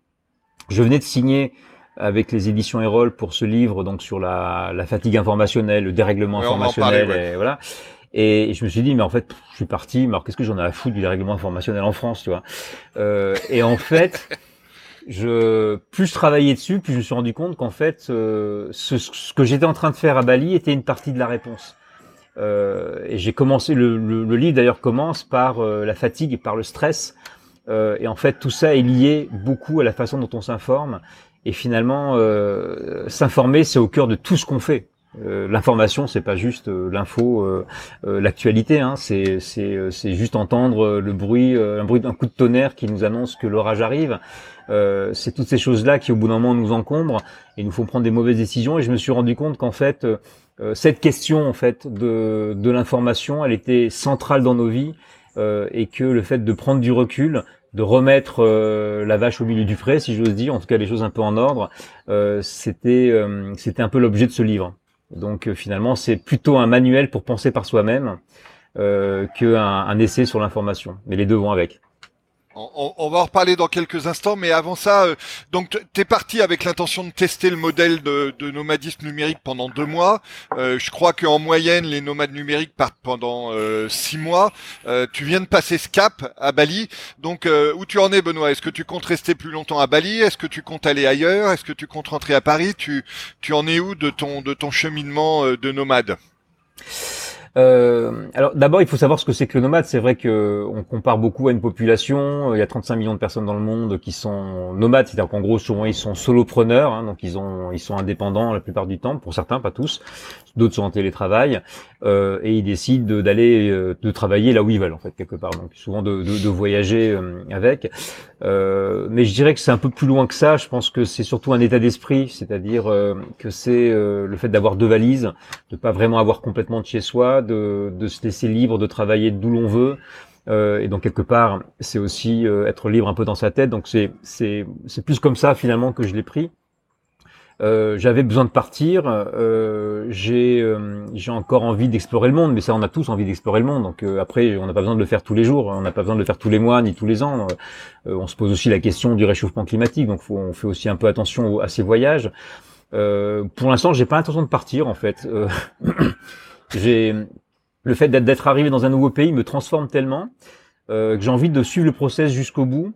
je venais de signer avec les éditions Erol pour ce livre donc sur la, la fatigue informationnelle, le dérèglement informationnel, et voilà. Et je me suis dit, mais en fait, je suis parti, mais alors qu'est-ce que j'en ai à foutre du dérèglement informationnel en France, tu vois? Euh, Et en fait, je plus je travaillais dessus, plus je me suis rendu compte qu'en fait, euh, ce, ce, que j'étais en train de faire à Bali était une partie de la réponse. Euh, et j'ai commencé, le, le, le livre d'ailleurs commence par euh, la fatigue et par le stress. Euh, et en fait, tout ça est lié beaucoup à la façon dont on s'informe. Et finalement, euh, s'informer, c'est au cœur de tout ce qu'on fait. Euh, L'information, c'est pas juste euh, l'info, euh, l'actualité. Hein, c'est c'est c'est juste entendre le bruit, un bruit d'un coup de tonnerre qui nous annonce que l'orage arrive. C'est toutes ces choses-là qui, au bout d'un moment, nous encombrent et nous font prendre des mauvaises décisions. Et je me suis rendu compte qu'en fait, cette question en fait de de l'information, elle était centrale dans nos vies et que le fait de prendre du recul, de remettre euh, la vache au milieu du frais, si j'ose dire, en tout cas les choses un peu en ordre, euh, c'était euh, c'était un peu l'objet de ce livre. Donc finalement, c'est plutôt un manuel pour penser par soi-même qu'un un essai sur l'information. Mais les deux vont avec. On, va en reparler dans quelques instants, mais avant ça, euh, donc t'es parti avec l'intention de tester le modèle de, nomadisme numérique pendant deux mois. Euh, je crois qu'en moyenne, les nomades numériques partent pendant euh, six mois. tu viens de passer ce cap à Bali, donc où tu en es, Benoît? Est-ce que tu comptes rester plus longtemps à Bali? Est-ce que tu comptes aller ailleurs? Est-ce que tu comptes rentrer à Paris? Tu tu en es où de ton de ton cheminement de nomade? Euh, alors d'abord, il faut savoir ce que c'est que le nomade. C'est vrai que on compare beaucoup à une population. Il y a 35 millions de personnes dans le monde qui sont nomades, c'est-à-dire qu'en gros, souvent ils sont solopreneurs, hein, donc ils ont, ils sont indépendants la plupart du temps, pour certains, pas tous. D'autres sont en télétravail euh, et ils décident d'aller euh, de, travailler là où ils veulent en fait quelque part. Donc souvent de, de, de voyager euh, avec. Euh, mais je dirais que c'est un peu plus loin que ça. Je pense que c'est surtout un état d'esprit, c'est-à-dire que c'est le fait d'avoir deux valises, de pas vraiment avoir complètement de chez soi de, se laisser libre de travailler d'où l'on veut. Euh, et donc quelque part, c'est aussi euh, être libre un peu dans sa tête. Donc c'est c'est c'est plus comme ça finalement que je l'ai pris. Euh, j'avais besoin de partir. j'ai j'ai encore envie d'explorer le monde, mais ça on a tous envie d'explorer le monde. Donc après, on n'a pas besoin de le faire tous les jours, on n'a pas besoin de le faire tous les mois ni tous les ans. on se pose aussi la question du réchauffement climatique, donc on fait aussi un peu attention à ces voyages. pour l'instant, j'ai pas l'intention de partir en fait. j'ai le fait d'être arrivé dans un nouveau pays me transforme tellement euh, que j'ai envie de suivre le process jusqu'au bout.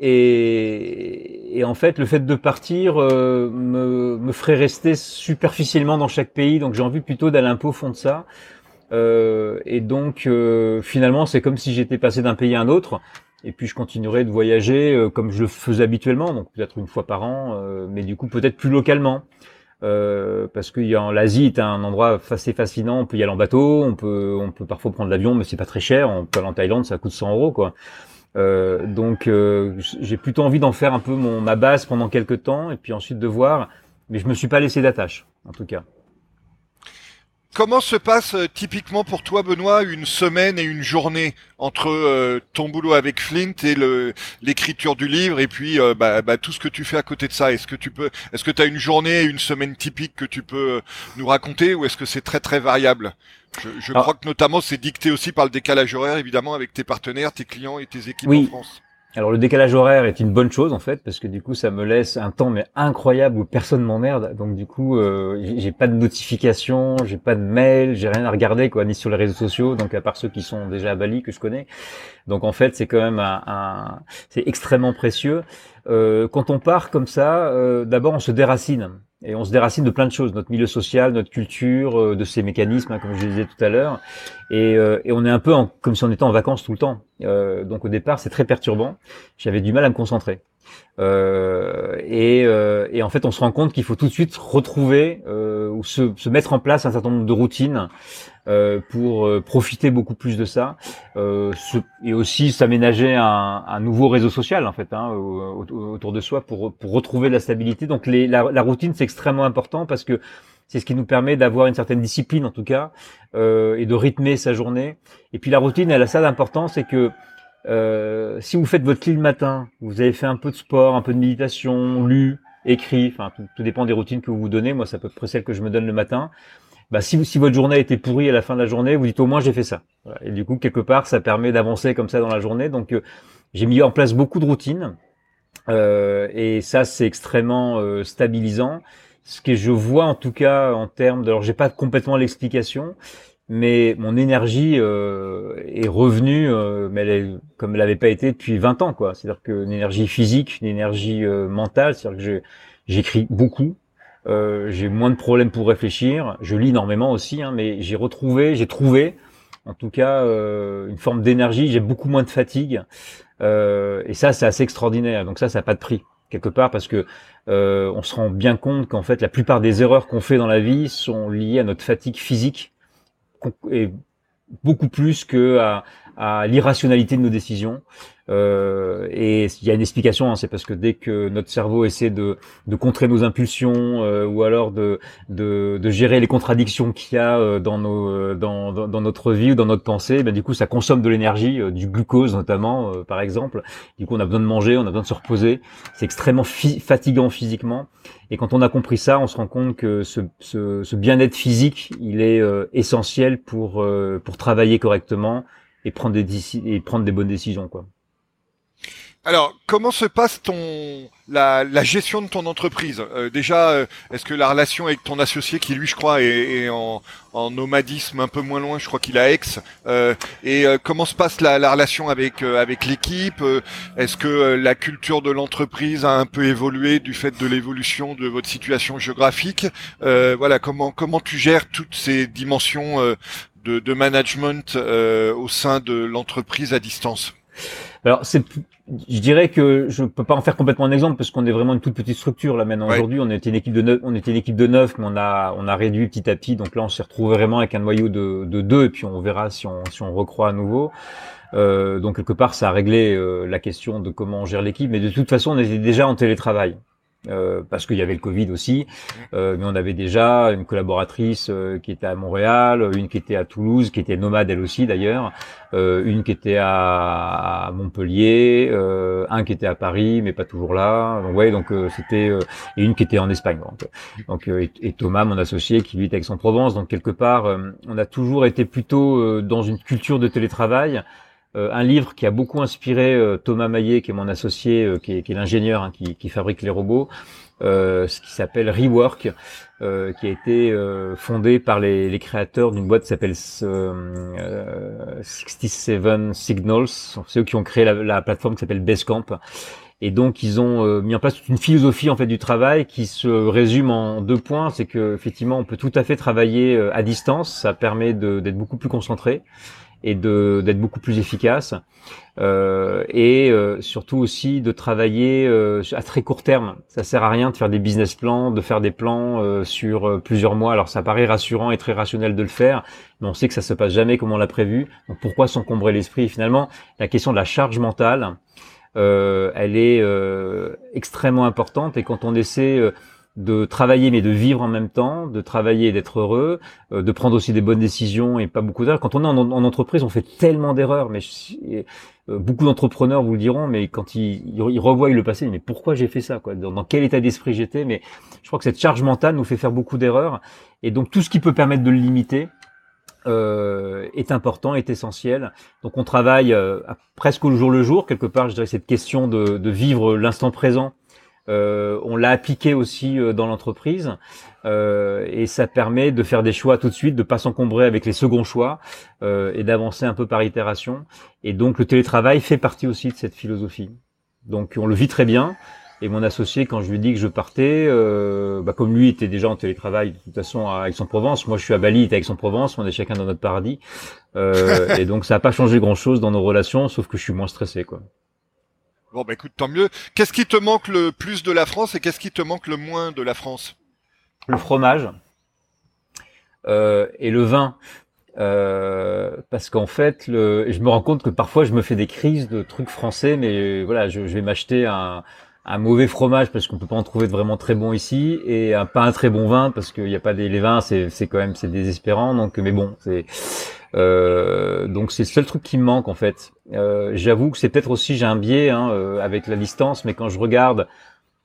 Et, et, en fait, le fait de partir euh, me, me, ferait rester superficiellement dans chaque pays. Donc j'ai envie plutôt d'aller un peu au fond de ça. Euh, et donc euh, finalement, c'est comme si j'étais passé d'un pays à un autre. Et puis je continuerai de voyager euh, comme je le faisais habituellement, donc peut-être une fois par an, mais du coup peut-être plus localement. Euh, parce que l'Asie est un endroit assez fascinant. On peut y aller en bateau, on peut, on peut parfois prendre l'avion, mais c'est pas très cher. On peut aller en Thaïlande, ça coûte 100 euros, quoi. Euh, donc euh, j'ai plutôt envie d'en faire un peu mon ma base pendant quelques temps et puis ensuite de voir. Mais je me suis pas laissé d'attache, en tout cas. Comment se passe euh, typiquement pour toi, Benoît, une semaine et une journée entre euh, ton boulot avec Flint et l'écriture du livre et puis euh, bah, bah, tout ce que tu fais à côté de ça? Est-ce que tu peux, est-ce que tu as une journée et une semaine typique que tu peux nous raconter ou est-ce que c'est très très variable? Je, je crois que notamment c'est dicté aussi par le décalage horaire, évidemment, avec tes partenaires, tes clients et tes équipes en France. Alors le décalage horaire est une bonne chose en fait parce que du coup ça me laisse un temps mais incroyable où personne m'emmerde. Donc du coup euh, j'ai pas de notification, j'ai pas de mail, j'ai rien à regarder quoi ni sur les réseaux sociaux donc à part ceux qui sont déjà à Bali que je connais. Donc en fait c'est quand même un, c'est extrêmement précieux. Euh, quand on part comme ça euh, d'abord on se déracine et on se déracine de plein de choses, notre milieu social, notre culture, euh, de ces mécanismes, hein, comme je disais tout à l'heure, et, euh, et, on est un peu en, comme si on était en vacances tout le temps. Euh, donc au départ, c'est très perturbant. J'avais du mal à me concentrer. Euh, et, euh, et, en fait, on se rend compte qu'il faut tout de suite retrouver euh, ou se, se, mettre en place un certain nombre de routines euh, pour euh, profiter beaucoup plus de ça euh, et aussi s'aménager un, un, nouveau réseau social en fait hein, autour de soi pour, pour retrouver la stabilité. Donc les, la, la, routine c'est extrêmement important parce que c'est ce qui nous permet d'avoir une certaine discipline en tout cas et de rythmer sa journée. Et puis la routine elle a ça d'important, c'est que euh, si vous faites votre lit le matin, vous avez fait un peu de sport, un peu de méditation, lu, écrit, enfin tout, tout, dépend des routines que vous vous donnez. Moi, c'est à peu près celle que je me donne le matin. Bah, si, si votre journée a été pourrie à la fin de la journée, vous dites au moins j'ai fait ça. Et du coup, quelque part, ça permet d'avancer comme ça dans la journée. Donc, euh, j'ai mis en place beaucoup de routines. Euh, et ça, c'est extrêmement euh, stabilisant. Ce que je vois en tout cas en termes de, alors j'ai pas complètement l'explication, mais mon énergie euh, est revenue, euh, mais elle est, comme elle n'avait pas été depuis 20 ans, quoi. C'est-à-dire qu'une énergie physique, une énergie euh, mentale, c'est-à-dire que j'écris beaucoup, euh, j'ai moins de problèmes pour réfléchir, je lis énormément aussi, hein, mais j'ai retrouvé, j'ai trouvé, en tout cas, euh, une forme d'énergie, j'ai beaucoup moins de fatigue, et ça, c'est assez extraordinaire. Donc ça, ça n'a pas de prix quelque part parce que on se rend bien compte qu'en fait, la plupart des erreurs qu'on fait dans la vie sont liées à notre fatigue physique et beaucoup plus que à, à l'irrationalité de nos décisions. Euh, et il y a une explication, hein, c'est parce que dès que notre cerveau essaie de, de contrer nos impulsions euh, ou alors de, de, de, gérer les contradictions qu'il y a euh, dans, nos, euh, dans, dans, dans, notre vie ou dans notre pensée, ben, du coup ça consomme de l'énergie, du glucose notamment par exemple. Du coup on a besoin de manger, on a besoin de se reposer. C'est extrêmement fatigant physiquement. Et quand on a compris ça, on se rend compte que ce, ce, ce bien-être physique, il est essentiel pour, pour travailler correctement et prendre des, et prendre des bonnes décisions quoi. Alors, comment se passe ton la, la gestion de ton entreprise? Euh, Déjà, euh, est-ce que la relation avec ton associé, qui lui, je crois, est, est en, en, nomadisme un peu moins loin, je crois qu'il a Aix. Euh, et comment se passe la, la relation avec avec l'équipe? Est-ce que la culture de l'entreprise a un peu évolué du fait de l'évolution de votre situation géographique? Voilà, comment comment tu gères toutes ces dimensions de, de management au sein de l'entreprise à distance alors, c'est, je dirais que je peux pas en faire complètement un exemple parce qu'on est vraiment une toute petite structure là maintenant. Aujourd'hui, on était une équipe de neuf, on était une équipe de neuf, mais on a on a réduit petit à petit. Donc là, on s'est retrouvé vraiment avec un noyau de, de deux et puis on verra si on si on recroît à nouveau. Euh, donc quelque part, ça a réglé euh, la question de comment on gère l'équipe. Mais de toute façon, on était déjà en télétravail. Euh, parce qu'il y avait le Covid aussi, euh, mais on avait déjà une collaboratrice euh, qui était à Montréal, une qui était à Toulouse, qui était nomade elle aussi d'ailleurs, euh, une qui était à, Montpellier, un qui était à Paris mais pas toujours là. Donc ouais, donc c'était et une qui était en Espagne. Donc, donc et, Thomas, mon associé, qui lui était Aix-en-Provence. Donc quelque part, on a toujours été plutôt dans une culture de télétravail. Euh, un livre qui a beaucoup inspiré euh, Thomas Maillet, qui est mon associé, euh, qui est, l'ingénieur hein, qui, fabrique les robots, ce qui s'appelle Rework, qui a été fondé par les, créateurs d'une boîte qui s'appelle 67 Signals. C'est eux qui ont créé la, plateforme qui s'appelle Basecamp. Et donc ils ont mis en place toute une philosophie en fait du travail qui se résume en deux points, c'est que effectivement on peut tout à fait travailler à distance, ça permet d'être beaucoup plus concentré et d'être beaucoup plus efficace euh, et euh, surtout aussi de travailler euh, à très court terme. Ça sert à rien de faire des business plans, de faire des plans euh, sur plusieurs mois. Alors ça paraît rassurant et très rationnel de le faire, mais on sait que ça se passe jamais comme on l'a prévu. Donc pourquoi s'encombrer l'esprit? Finalement, la question de la charge mentale, elle est extrêmement importante et quand on essaie de travailler mais de vivre en même temps, de travailler et d'être heureux, euh, de prendre aussi des bonnes décisions et pas beaucoup d'erreurs. Quand on est en, entreprise, on fait tellement d'erreurs, mais euh, beaucoup d'entrepreneurs vous le diront, mais quand ils, ils, revoient le passé, mais pourquoi j'ai fait ça quoi? Dans, quel état d'esprit j'étais? Mais je crois que cette charge mentale nous fait faire beaucoup d'erreurs, et donc tout ce qui peut permettre de le limiter, euh, est important, est essentiel. Donc on travaille euh, presque au jour le jour, quelque part, je dirais cette question de, de vivre l'instant présent. Euh, on l'a appliqué aussi euh, dans l'entreprise euh, et ça permet de faire des choix tout de suite, de pas s'encombrer avec les seconds choix et d'avancer un peu par itération. Et donc le télétravail fait partie aussi de cette philosophie. Donc on le vit très bien. Et mon associé, quand je lui ai dit que je partais, euh, bah, comme lui était déjà en télétravail de toute façon à Aix-en-Provence, moi je suis à Bali, il était à Aix-en-Provence, on est chacun dans notre paradis. Euh, et donc ça n'a pas changé grand-chose dans nos relations, sauf que je suis moins stressé. quoi. Bon bah écoute, tant mieux. Qu'est-ce qui te manque le plus de la France et qu'est-ce qui te manque le moins de la France? Le fromage euh, et le vin. Euh, parce qu'en fait, le, je me rends compte que parfois je me fais des crises de trucs français, mais voilà, je, je vais m'acheter un, un mauvais fromage parce qu'on peut pas en trouver de vraiment très bon ici et un pas un très bon vin parce qu'il n'y a pas des les vins c'est c'est quand même c'est désespérant donc mais bon c'est euh, donc c'est le seul truc qui me manque en fait euh, j'avoue que c'est peut-être aussi j'ai un biais hein, euh, avec la distance mais quand je regarde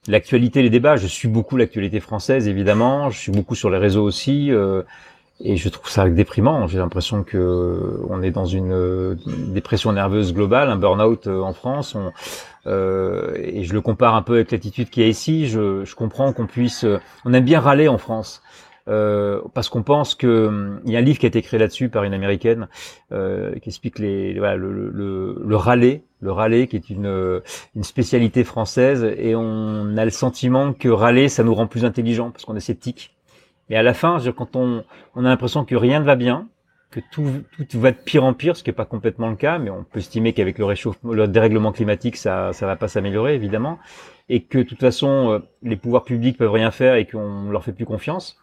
l'actualité les débats je suis beaucoup l'actualité française évidemment je suis beaucoup sur les réseaux aussi euh, et je trouve ça déprimant. J'ai l'impression que on est dans une, dépression nerveuse globale, un burn-out euh, en France. On, euh, et je le compare un peu avec l'attitude qu'il y a ici. Je, je comprends qu'on puisse, on aime bien râler en France. Euh, parce qu'on pense que hum, il y a un livre qui a été créé là-dessus par une américaine euh, qui explique les, voilà, le, le, le, râler, le râler qui est une, une spécialité française et on a le sentiment que râler ça nous rend plus intelligents parce qu'on est sceptique mais à la fin, quand on, on a l'impression que rien ne va bien, que tout, tout va de pire en pire, ce qui n'est pas complètement le cas, mais on peut estimer qu'avec le réchauffement, le dérèglement climatique, ça ça va pas s'améliorer évidemment, et que de toute façon euh, les pouvoirs publics peuvent rien faire et qu'on leur fait plus confiance.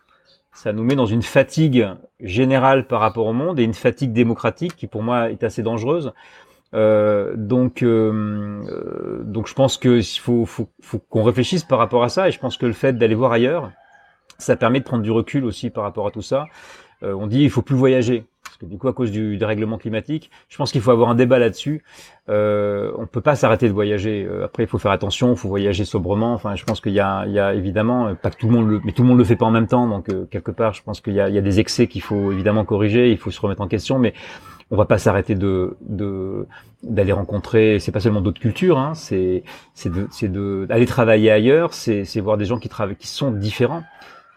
Ça nous met dans une fatigue générale par rapport au monde et une fatigue démocratique qui pour moi est assez dangereuse. Euh, donc, euh, euh donc je pense qu'il faut, faut, faut qu'on réfléchisse par rapport à ça et je pense que le fait d'aller voir ailleurs, ça permet de prendre du recul aussi par rapport à tout ça. Euh, on dit il faut plus voyager parce que du coup à cause du dérèglement climatique, je pense qu'il faut avoir un débat là-dessus. Euh, on peut pas s'arrêter de voyager. Euh, après il faut faire attention, il faut voyager sobrement. Enfin je pense qu'il y a, il y a évidemment pas que tout le monde le, mais tout le monde le fait pas en même temps. Donc euh, quelque part je pense qu'il y y a des excès qu'il faut évidemment corriger, il faut se remettre en question, mais on va pas s'arrêter de d'aller rencontrer c'est pas seulement d'autres cultures hein, c'est c'est de c'est de d'aller travailler ailleurs c'est c'est voir des gens qui travaillent qui sont différents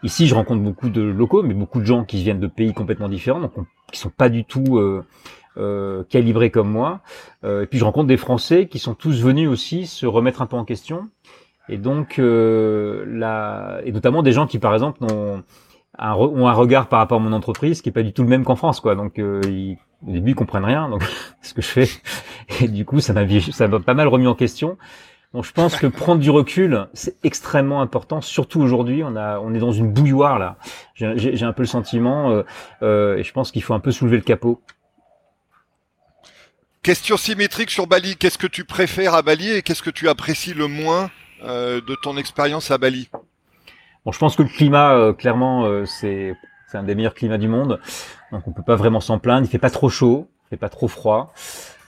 Ici, je rencontre beaucoup de locaux, mais beaucoup de gens qui viennent de pays complètement différents, donc qui sont pas du tout euh, euh, calibrés comme moi. Euh, et puis, je rencontre des Français qui sont tous venus aussi se remettre un peu en question. Et donc, euh, là, et notamment des gens qui, par exemple, ont un, ont un regard par rapport à mon entreprise qui est pas du tout le même qu'en France, quoi. Donc, euh, ils, au début, ils comprennent rien, donc ce que je fais. Et du coup, ça m'a ça m'a pas mal remis en question. Donc je pense que prendre du recul, c'est extrêmement important, surtout aujourd'hui. On a, on est dans une bouilloire là. J'ai un peu le sentiment, euh, euh, et je pense qu'il faut un peu soulever le capot. Question symétrique sur Bali. Qu'est-ce que tu préfères à Bali et qu'est-ce que tu apprécies le moins euh, de ton expérience à Bali? Bon, je pense que le climat, euh, clairement, euh, c'est c'est un des meilleurs climats du monde. Donc on peut pas vraiment s'en plaindre. Il fait pas trop chaud, il fait pas trop froid.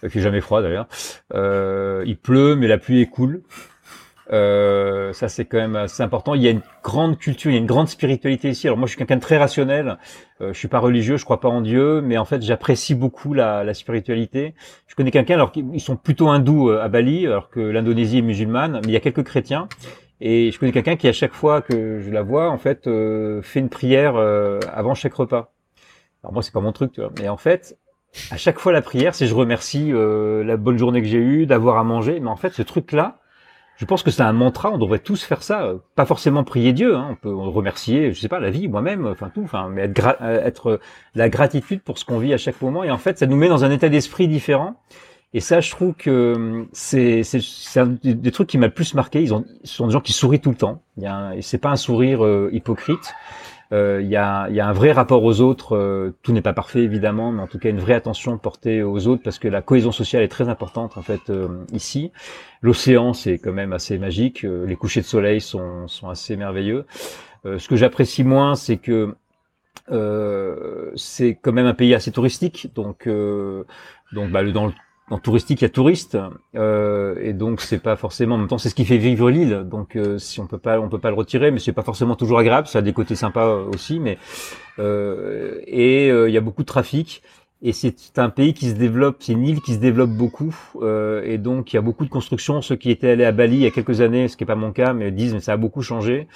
Il fait jamais froid d'ailleurs. Euh, il pleut, mais la pluie est cool. Euh, ça c'est quand même assez important. Il y a une grande culture, il y a une grande spiritualité ici. Alors moi je suis quelqu'un de très rationnel. Euh, je suis pas religieux, je crois pas en Dieu, mais en fait j'apprécie beaucoup la, la, spiritualité. Je connais quelqu'un alors qu'ils sont plutôt hindous euh, à Bali, alors que l'Indonésie est musulmane, mais il y a quelques chrétiens. Et je connais quelqu'un qui à chaque fois que je la vois en fait euh, fait une prière euh, avant chaque repas. Alors moi c'est pas mon truc, tu vois. Mais en fait à chaque fois la prière, c'est je remercie euh, la bonne journée que j'ai eue, d'avoir à manger. Mais en fait, ce truc-là, je pense que c'est un mantra. On devrait tous faire ça. Pas forcément prier Dieu. Hein. On peut remercier, je sais pas, la vie, moi-même, enfin tout. Enfin, mais être, euh, être la gratitude pour ce qu'on vit à chaque moment. Et en fait, ça nous met dans un état d'esprit différent. Et ça, je trouve que hum, c'est un des trucs qui m'a le plus marqué. Ils ont, ce sont des gens qui sourient tout le temps. Il y a et c'est pas un sourire euh, hypocrite. Euh, il y, a, y, a, un vrai rapport aux autres. Euh, tout n'est pas parfait évidemment, mais en tout cas une vraie attention portée aux autres parce que la cohésion sociale est très importante en fait euh, ici. L'océan c'est quand même assez magique. les couchers de soleil sont, sont assez merveilleux. ce que j'apprécie moins, c'est que c'est quand même un pays assez touristique, donc donc bah, dans le dans touristique, il y a touristes, euh, et donc c'est pas forcément. En même temps, c'est ce qui fait vivre l'île. Donc, euh, si on peut pas, on peut pas le retirer, mais c'est pas forcément toujours agréable. Ça a des côtés sympas aussi, mais euh, et il y a beaucoup de trafic. Et c'est un pays qui se développe, c'est une île qui se développe beaucoup, et donc il y a beaucoup de constructions. Ceux qui étaient allés à Bali il y a quelques années, ce qui est pas mon cas, mais disent mais ça a beaucoup changé.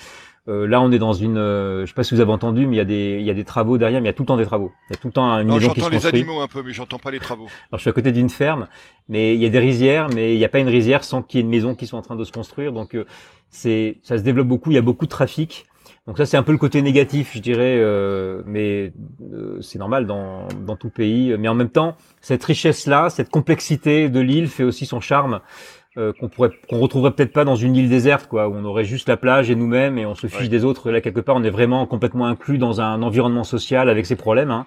Euh, là, on est dans une, euh, je sais pas si vous avez entendu, mais il y a des, il y a des travaux derrière, mais il y a tout le temps des travaux. Il y a tout le temps une maison qui se construit. J'entends les animaux un peu, mais j'entends pas les travaux. Alors, je suis à côté d'une ferme, mais il y a des rizières, mais il n'y a pas une rizière sans qu'il y ait une maison qui soit en train de se construire. Donc, euh, c'est, ça se développe beaucoup. Il y a beaucoup de trafic. Donc ça, c'est un peu le côté négatif, je dirais, euh, mais c'est normal dans, dans tout pays. Mais en même temps, cette richesse-là, cette complexité de l'île fait aussi son charme. Euh, qu'on pourrait qu'on retrouverait peut-être pas dans une île déserte quoi où on aurait juste la plage et nous-mêmes et on se fiche des autres. Là quelque part on est vraiment complètement inclus dans un environnement social avec ses problèmes hein,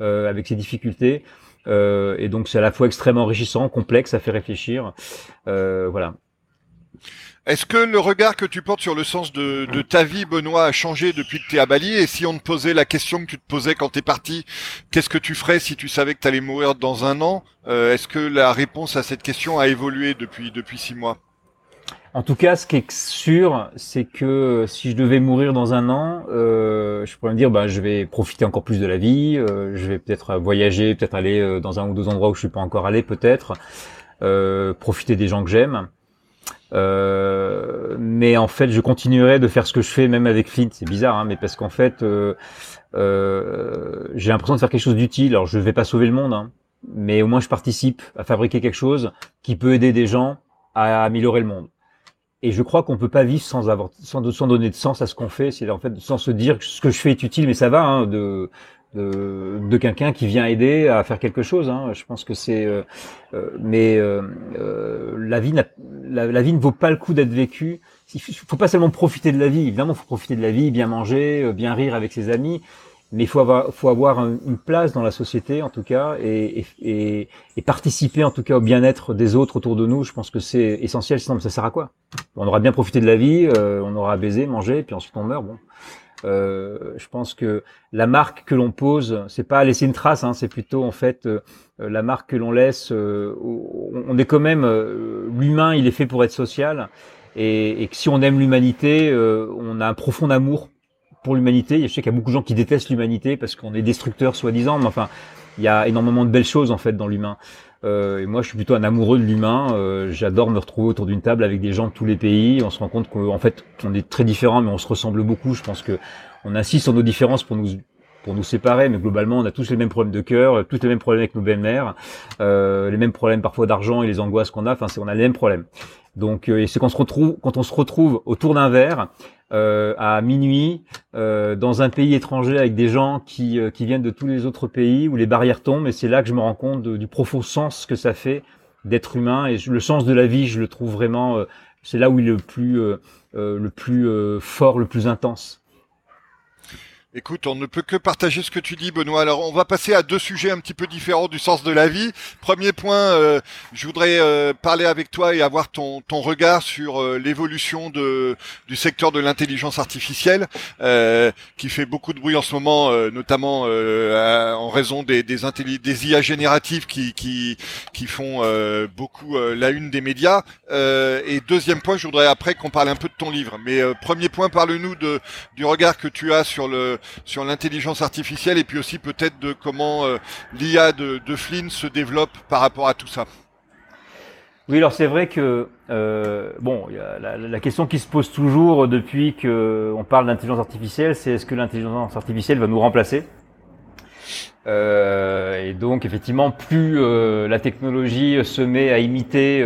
euh, avec ses difficultés. Euh, et donc c'est à la fois extrêmement enrichissant complexe ça fait réfléchir. Euh, voilà est-ce que le regard que tu portes sur le sens de, ta vie, Benoît, a changé depuis que tu es à Bali? Et si on te posait la question que tu te posais quand tu es parti, qu'est-ce que tu ferais si tu savais que tu allais mourir dans un an? Euh, Est-ce que la réponse à cette question a évolué depuis, six mois? En tout cas, ce qui est sûr, c'est que si je devais mourir dans un an, euh, je pourrais me dire, bah, je vais profiter encore plus de la vie, euh, je vais peut-être voyager, peut-être aller dans un ou deux endroits où je suis pas encore allé, peut-être, profiter des gens que j'aime. Euh, mais en fait, je continuerai de faire ce que je fais même avec Flint. C'est bizarre, hein, mais parce qu'en fait, euh, euh, j'ai l'impression de faire quelque chose d'utile. Alors, je ne vais pas sauver le monde, hein, mais au moins je participe à fabriquer quelque chose qui peut aider des gens à améliorer le monde. Et je crois qu'on peut pas vivre sans avoir, sans, donner de sens à ce qu'on fait. C'est en fait sans se dire que ce que je fais est utile, mais ça va hein, de de, de quelqu'un qui vient aider à faire quelque chose. Hein. Je pense que c'est, euh, euh, mais euh, la vie, la, la, vie ne vaut pas le coup d'être vécue. Il faut pas seulement profiter de la vie. Évidemment, il faut profiter de la vie, bien manger, bien rire avec ses amis, mais il faut avoir, faut avoir une place dans la société en tout cas et, et, et participer en tout cas au bien-être des autres autour de nous. Je pense que c'est essentiel. Sinon, ça sert à quoi? On aura bien profité de la vie, on aura baisé, mangé, puis ensuite on meurt. Bon. Euh, je pense que la marque que l'on pose, c'est pas laisser une trace, hein, c'est plutôt en fait euh, la marque que l'on laisse. Euh, on est quand même l'humain, il est fait pour être social, et, et que si on aime l'humanité, on a un profond amour pour l'humanité. Je sais qu'il y a beaucoup de gens qui détestent l'humanité parce qu'on est destructeur soi-disant, mais enfin, il y a énormément de belles choses en fait dans l'humain. Euh, et moi, je suis plutôt un amoureux de l'humain. Euh, J'adore me retrouver autour d'une table avec des gens de tous les pays. On se rend compte qu'en fait, on est très différents, mais on se ressemble beaucoup. Je pense que on insiste sur nos différences pour nous pour nous séparer, mais globalement, on a tous les mêmes problèmes de cœur, tous les mêmes problèmes avec nos belles-mères, euh, les mêmes problèmes parfois d'argent et les angoisses qu'on a. Enfin, on a les mêmes problèmes. Donc, euh, c'est qu'on se retrouve, quand on se retrouve autour d'un verre, euh, à minuit euh, dans un pays étranger avec des gens qui, euh, qui viennent de tous les autres pays où les barrières tombent et c'est là que je me rends compte du profond sens que ça fait d'être humain et le sens de la vie je le trouve vraiment c'est là où il est le plus le plus fort le plus intense Écoute, on ne peut que partager ce que tu dis, Benoît. Alors, on va passer à deux sujets un petit peu différents du sens de la vie. Premier point, euh, je voudrais euh, parler avec toi et avoir ton, ton regard sur euh, l'évolution de, du secteur de l'intelligence artificielle, qui fait beaucoup de bruit en ce moment, notamment en raison des, des, des IA génératives qui, qui, qui font beaucoup la une des médias. et deuxième point, je voudrais après qu'on parle un peu de ton livre. Mais premier point, parle-nous de, du regard que tu as sur le sur l'intelligence artificielle et puis aussi peut-être de comment euh, l'IA de, Flynn se développe par rapport à tout ça. Oui, alors c'est vrai que euh, bon, la, question qui se pose toujours depuis que on parle d'intelligence artificielle, c'est est-ce que l'intelligence artificielle va nous remplacer? Euh, Et donc effectivement, plus la technologie se met à imiter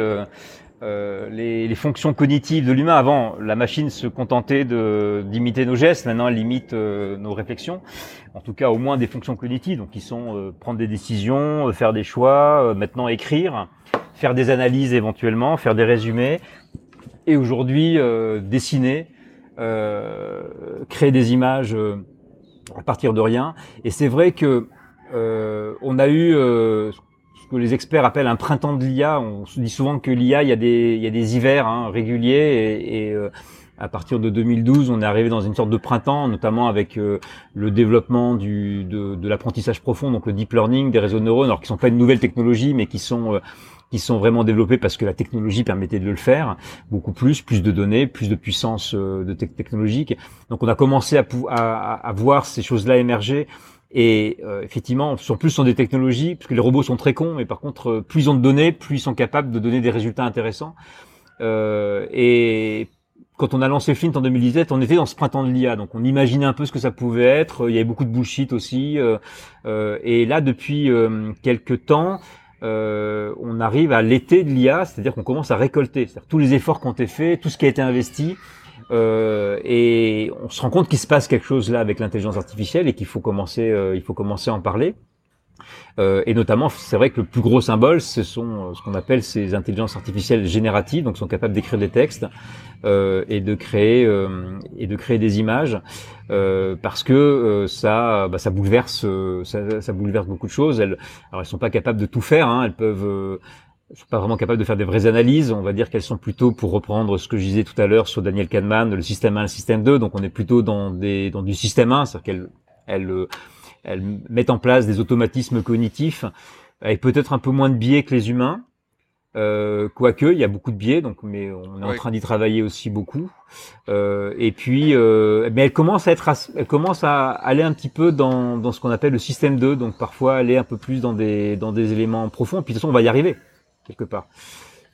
euh, euh, les, les, fonctions cognitives de l'humain. Avant, la machine se contentait d'imiter nos gestes. Maintenant, elle imite euh, nos réflexions. En tout cas, au moins des fonctions cognitives, donc qui sont euh, prendre des décisions, faire des choix, maintenant écrire, faire des analyses éventuellement, faire des résumés, et aujourd'hui dessiner, créer des images à partir de rien. Et c'est vrai que on a eu que les experts appellent un printemps de l'IA. On se dit souvent que l'IA, il y a des, il y a des hivers hein, réguliers et, et, euh, à partir de 2012, on est arrivé dans une sorte de printemps, notamment avec euh, le développement du, de, de l'apprentissage profond, donc le deep learning, des réseaux de neurones, alors qui sont pas une nouvelle technologie, mais qui sont euh, qui sont vraiment développés parce que la technologie permettait de le faire beaucoup plus, plus de données, plus de puissance euh, de technologique. Donc on a commencé à, à, à voir ces choses-là émerger. Et effectivement, sur plus sont des technologies, parce que les robots sont très cons, mais par contre, plus ils ont de données, plus ils sont capables de donner des résultats intéressants. Euh, et quand on a lancé Flint en 2017, on était dans ce printemps de l'IA, donc on imaginait un peu ce que ça pouvait être. Il y avait beaucoup de bullshit aussi. Euh, euh, et là, depuis euh, quelques temps, euh, on arrive à l'été de l'IA, c'est-à-dire qu'on commence à récolter, c'est-à-dire tous les efforts qui ont été faits, tout ce qui a été investi. Euh, et on se rend compte qu'il se passe quelque chose là avec l'intelligence artificielle et qu'il faut commencer, il faut commencer à en parler. Euh, et notamment, c'est vrai que le plus gros symbole, ce sont euh, ce qu'on appelle ces intelligences artificielles génératives, donc sont capables d'écrire des textes euh, et de créer euh, et de créer des images, euh, parce que ça, bah, ça bouleverse, ça, ça, bouleverse beaucoup de choses. Elles, alors elles sont pas capables de tout faire, hein, elles peuvent sont pas vraiment capables de faire des vraies analyses. On va dire qu'elles sont plutôt, pour reprendre ce que je disais tout à l'heure sur Daniel Kahneman, le système 1, le système 2. Donc on est plutôt dans des dans du système 1, c'est-à-dire qu'elles elles, elles mettent en place des automatismes cognitifs avec peut-être un peu moins de biais que les humains. Euh, quoique, il y a beaucoup de biais, donc mais on est en train d'y travailler aussi beaucoup. Euh, et puis, euh, mais elle commence à être, elle commence à aller un petit peu dans, dans ce qu'on appelle le système 2, donc parfois aller un peu plus dans des dans des éléments profonds. Puis de toute façon, on va y arriver quelque part.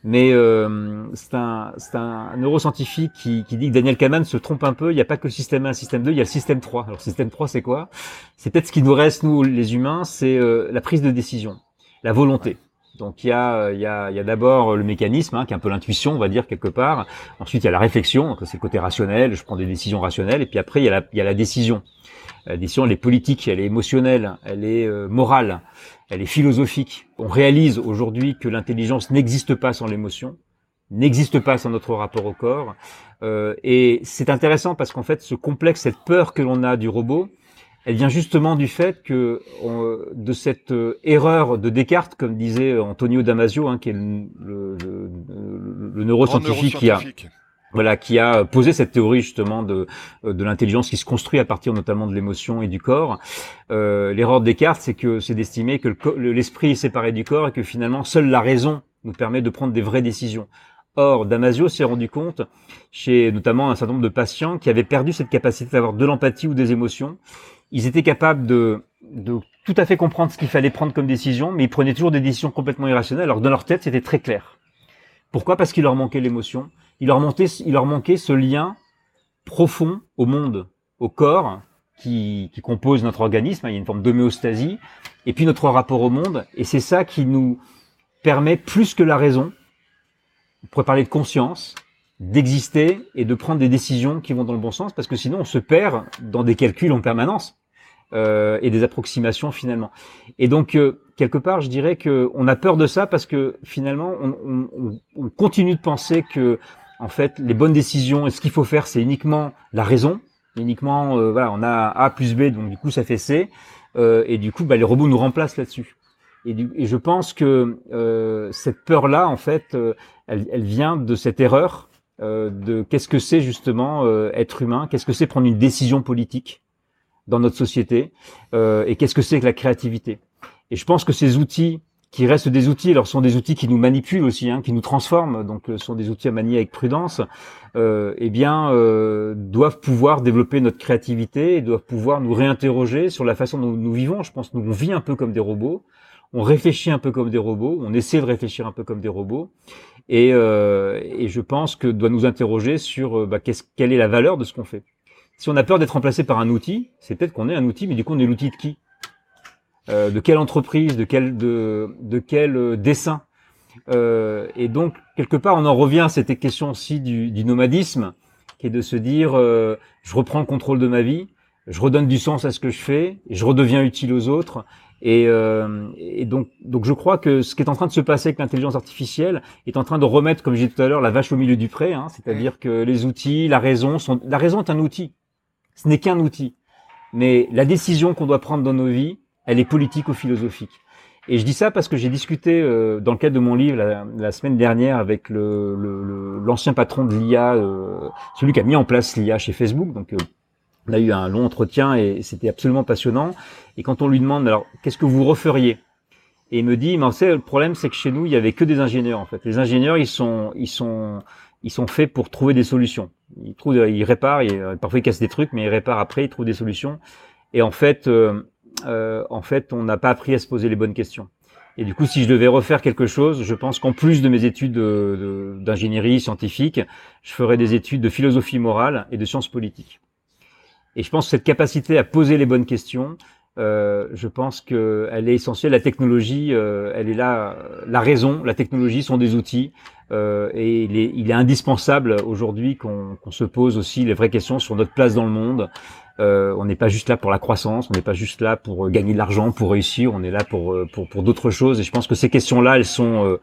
Mais euh, c'est un, un, neuroscientifique qui, qui, dit que Daniel Kahneman se trompe un peu. Il n'y a pas que le système 1, le système 2, il y a le système 3. Alors, système 3, c'est quoi? C'est peut-être ce qui nous reste, nous, les humains, c'est euh, la prise de décision, la volonté. Donc il y a, il y a, il y a d'abord le mécanisme, hein, qui est un peu l'intuition, on va dire quelque part. Ensuite il y a la réflexion, donc c'est le côté rationnel, je prends des décisions rationnelles. Et puis après il y a la, y a la décision. La décision elle est politique, elle est émotionnelle, elle est euh, morale elle est philosophique. On réalise aujourd'hui que l'intelligence n'existe pas sans l'émotion, n'existe pas sans notre rapport au corps. Euh, et c'est intéressant parce qu'en fait, ce complexe, cette peur que l'on a du robot, elle vient justement du fait que de cette euh, erreur de Descartes, comme disait Antonio Damasio, hein, qui est le, le, le, le neuroscientifique, qui a voilà, qui a posé cette théorie justement de, de l'intelligence qui se construit à partir notamment de l'émotion et du corps. Euh, L'erreur de Descartes, c'est que c'est d'estimer que l'esprit est séparé du corps et que finalement seule la raison nous permet de prendre des vraies décisions. Or, Damasio s'est rendu compte, chez notamment un certain nombre de patients qui avaient perdu cette capacité d'avoir de l'empathie ou des émotions, ils étaient capables de, de tout à fait comprendre ce qu'il fallait prendre comme décision, mais ils prenaient toujours des décisions complètement irrationnelles, alors dans leur tête c'était très clair. Pourquoi? Parce qu'il leur manquait l'émotion, il leur, manquait, leur ce lien profond au monde, au corps, qui, qui compose notre organisme. Il y a une forme d'homéostasie, et puis notre rapport au monde. Et c'est ça qui nous permet, plus que la raison, on pourrait parler de conscience, d'exister et de prendre des décisions qui vont dans le bon sens, parce que sinon on se perd dans des calculs en permanence euh, et des approximations finalement. Et donc euh, quelque part, je dirais que on a peur de ça parce que finalement on, on, on continue de penser que en fait, les bonnes décisions et ce qu'il faut faire, c'est uniquement la raison. Uniquement, euh, voilà, on a A plus B, donc du coup, ça fait C. Euh, et du coup, bah, les robots nous remplacent là-dessus. Et, et, je pense que euh, cette peur-là, en fait, euh, elle, elle, vient de cette erreur de qu'est-ce que c'est justement être humain, qu'est-ce que c'est prendre une décision politique dans notre société, et qu'est-ce que c'est que la créativité. Et je pense que ces outils qui restent des outils. Alors, sont des outils qui nous manipulent aussi, hein, qui nous transforment. Donc, ce sont des outils à manier avec prudence. Euh, eh bien, euh, doivent pouvoir développer notre créativité et doivent pouvoir nous réinterroger sur la façon dont nous vivons. Je pense que nous on vit un peu comme des robots. On réfléchit un peu comme des robots. On essaie de réfléchir un peu comme des robots. Et, euh, et je pense que doit nous interroger sur euh, bah, quelle est la valeur de ce qu'on fait. Si on a peur d'être remplacé par un outil, c'est peut-être qu'on est un outil, mais du coup, on est l'outil de qui? Euh, de quelle entreprise, de quel, de, de quel euh, dessin? Euh, et donc, quelque part, on en revient à cette question aussi du, du nomadisme, qui est de se dire, je reprends le contrôle de ma vie, je redonne du sens à ce que je fais, je redeviens utile aux autres. Et, et, donc, donc, je crois que ce qui est en train de se passer avec l'intelligence artificielle est en train de remettre, comme j'ai dit tout à l'heure, la vache au milieu du pré. Hein, C'est-à-dire que les outils, la raison, sont, la raison est un outil. Ce n'est qu'un outil. Mais la décision qu'on doit prendre dans nos vies, elle est politique ou philosophique. Et je dis ça parce que j'ai discuté euh, dans le cadre de mon livre la, semaine dernière avec le, l'ancien patron de l'IA, euh, celui qui a mis en place l'IA chez Facebook. Donc, euh, on a eu un long entretien et c'était absolument passionnant. Et quand on lui demande, alors, qu'est-ce que vous referiez? Et il me dit, mais le problème, c'est que chez nous, il y avait que des ingénieurs. En fait, les ingénieurs, ils sont, ils sont, ils sont faits pour trouver des solutions. Ils trouvent, ils réparent, parfois ils cassent des trucs, mais ils réparent après, ils trouvent des solutions. Et en fait, euh, en fait, on n'a pas appris à se poser les bonnes questions. Et du coup, si je devais refaire quelque chose, je pense qu'en plus de mes études d'ingénierie scientifique, je ferais des études de philosophie morale et de sciences politiques. Et je pense que cette capacité à poser les bonnes questions, euh, je pense qu'elle est essentielle. La technologie, euh, elle est là. La raison, la technologie sont des outils. Euh, et il est, il est indispensable aujourd'hui qu'on se pose aussi les vraies questions sur notre place dans le monde, euh, on n'est pas juste là pour la croissance, on n'est pas juste là pour euh, gagner de l'argent, pour réussir, on est là pour euh, pour, pour d'autres choses. Et je pense que ces questions-là, elles sont,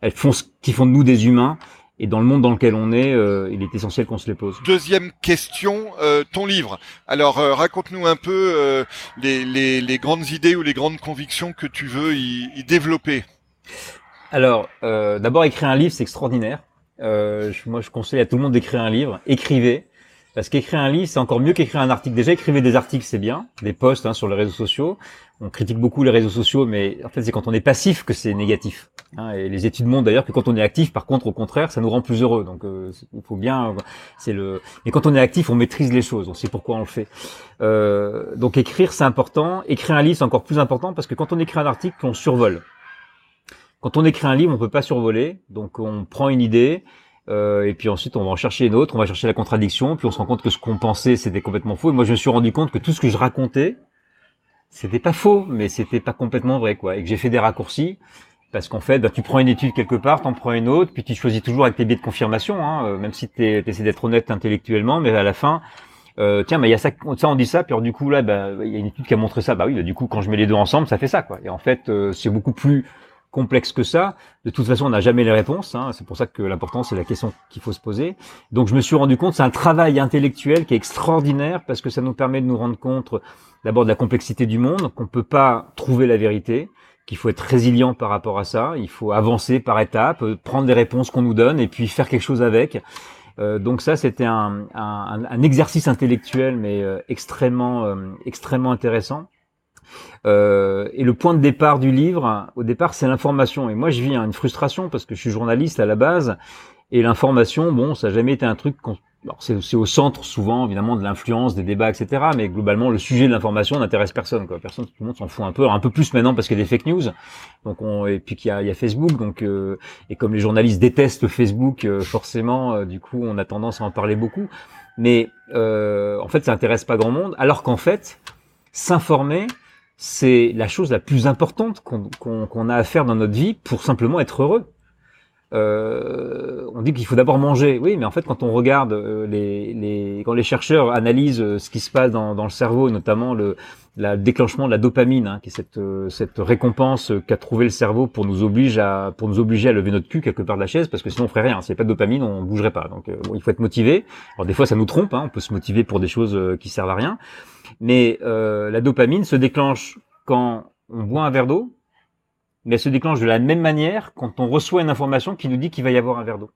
elles font ce qui font de nous des humains. Et dans le monde dans lequel on est, il est essentiel qu'on se les pose. Deuxième question, ton livre. Alors raconte-nous un peu les, les, les, grandes idées ou les grandes convictions que tu veux y, y développer. Alors, d'abord écrire un livre, c'est extraordinaire. moi, je conseille à tout le monde d'écrire un livre. Écrivez. Parce qu'écrire un livre, c'est encore mieux qu'écrire un article. Déjà, écrivez des articles, c'est bien, des posts hein, sur les réseaux sociaux. On critique beaucoup les réseaux sociaux, mais en fait, c'est quand on est passif que c'est négatif. Hein. et les études montrent d'ailleurs que quand on est actif, par contre, au contraire, ça nous rend plus heureux. Donc, euh, il faut bien. C'est le. Mais quand on est actif, on maîtrise les choses. On sait pourquoi on le fait. Euh, donc, écrire, c'est important. Écrire un livre, c'est encore plus important parce que quand on écrit un article, on survole. Quand on écrit un livre, on peut pas survoler. Donc, on prend une idée euh, et puis ensuite, on va en chercher une autre, on va chercher la contradiction, puis on se rend compte que ce qu'on pensait, c'était complètement faux. Et moi, je me suis rendu compte que tout ce que je racontais, c'était pas faux, mais c'était pas complètement vrai, quoi. Et que j'ai fait des raccourcis, parce qu'en fait, bah, tu prends une étude quelque part, t'en prends une autre, puis tu choisis toujours avec tes biais de confirmation, hein, euh, même si tu essaies d'être honnête intellectuellement, mais à la fin, euh, tiens, mais il y a ça, ça on dit ça, puis alors, du coup là, bah, il y a une étude qui a montré ça. Bah oui, bah, du coup, quand je mets les deux ensemble, ça fait ça, quoi. Et en fait, euh, c'est beaucoup plus complexe que ça. De toute façon, on n'a jamais les réponses. Hein. C'est pour ça que l'important, c'est la question qu'il faut se poser. Donc, je me suis rendu compte, c'est un travail intellectuel qui est extraordinaire parce que ça nous permet de nous rendre compte d'abord de la complexité du monde, qu'on peut pas trouver la vérité, qu'il faut être résilient par rapport à ça. Il faut avancer par étapes, euh, prendre des réponses qu'on nous donne et puis faire quelque chose avec. Euh, donc ça, c'était un, un, un, exercice intellectuel, mais euh, extrêmement, extrêmement intéressant. Euh, et le point de départ du livre, au départ, c'est l'information. Et moi, je vis une frustration parce que je suis journaliste à la base. Et l'information, bon, ça n'a jamais été un truc. C'est au centre souvent, évidemment, de l'influence, des débats, etc. Mais globalement, le sujet de l'information n'intéresse personne. Quoi. Personne, tout le monde s'en fout un peu, un peu plus maintenant parce qu'il y a des fake news. Donc, on, et puis qu'il y, y a, Facebook. Donc, euh, et comme les journalistes détestent Facebook, euh, forcément, euh, du coup, on a tendance à en parler beaucoup. Mais en fait, ça intéresse pas grand monde. Alors qu'en fait, s'informer, c'est la chose la plus importante qu'on a à faire dans notre vie pour simplement être heureux. Euh, on dit qu'il faut d'abord manger. Oui, mais en fait, quand on regarde euh, les, les, quand les chercheurs analysent euh, ce qui se passe dans, dans le cerveau, notamment le, la, déclenchement de la dopamine, hein, qui est cette, cette récompense qu'a trouvé le cerveau pour nous obliger à pour nous obliger à lever notre cul quelque part de la chaise, parce que sinon on ferait rien. S'il n'y a pas de dopamine, on bougerait pas. Donc, bon, il faut être motivé. Alors des fois, ça nous trompe. Hein, on peut se motiver pour des choses qui servent à rien. Mais euh, la dopamine se déclenche quand on boit un verre d'eau, mais elle se déclenche de la même manière quand on reçoit une information qui nous dit qu'il va y avoir un verre d'eau.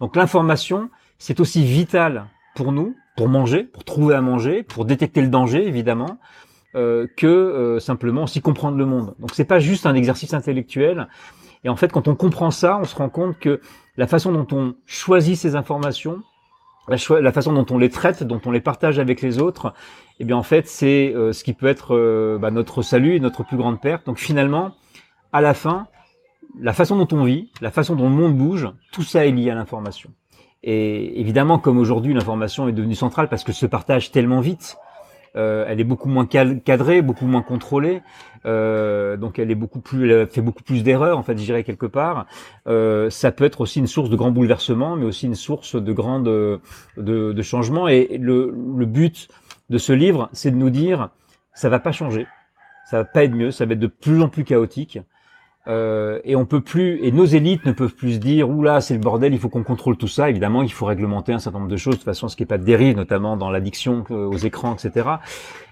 Donc l'information, c'est aussi vital pour nous, pour manger, pour trouver à manger, pour détecter le danger, évidemment, euh, que euh, simplement aussi comprendre le monde. Donc c'est pas juste un exercice intellectuel. Et en fait, quand on comprend ça, on se rend compte que la façon dont on choisit ces informations, la, façon dont on les traite, dont on les partage avec les autres, eh bien en fait c'est euh, ce qui peut être euh, bah, notre salut et notre plus grande perte. Donc finalement, à la fin, la façon dont on vit, la façon dont le monde bouge, tout ça est lié à l'information. Et évidemment, comme aujourd'hui l'information est devenue centrale parce que se partage tellement vite, euh, elle est beaucoup moins cadrée, beaucoup moins contrôlée, euh, donc elle est beaucoup plus, elle fait beaucoup plus d'erreurs en fait, je dirais quelque part. Euh, ça peut être aussi une source de grands bouleversements, mais aussi une source de grands de, de, changements. Et le, le but de ce livre, c'est de nous dire, ça va pas changer, ça va pas être mieux, ça va être de plus en plus chaotique. Euh, et on peut plus, et nos élites ne peuvent plus se dire, oula, c'est le bordel, il faut qu'on contrôle tout ça. Évidemment, il faut réglementer un certain nombre de choses de toute façon, ce qui est pas de dérive, notamment dans l'addiction aux écrans, etc.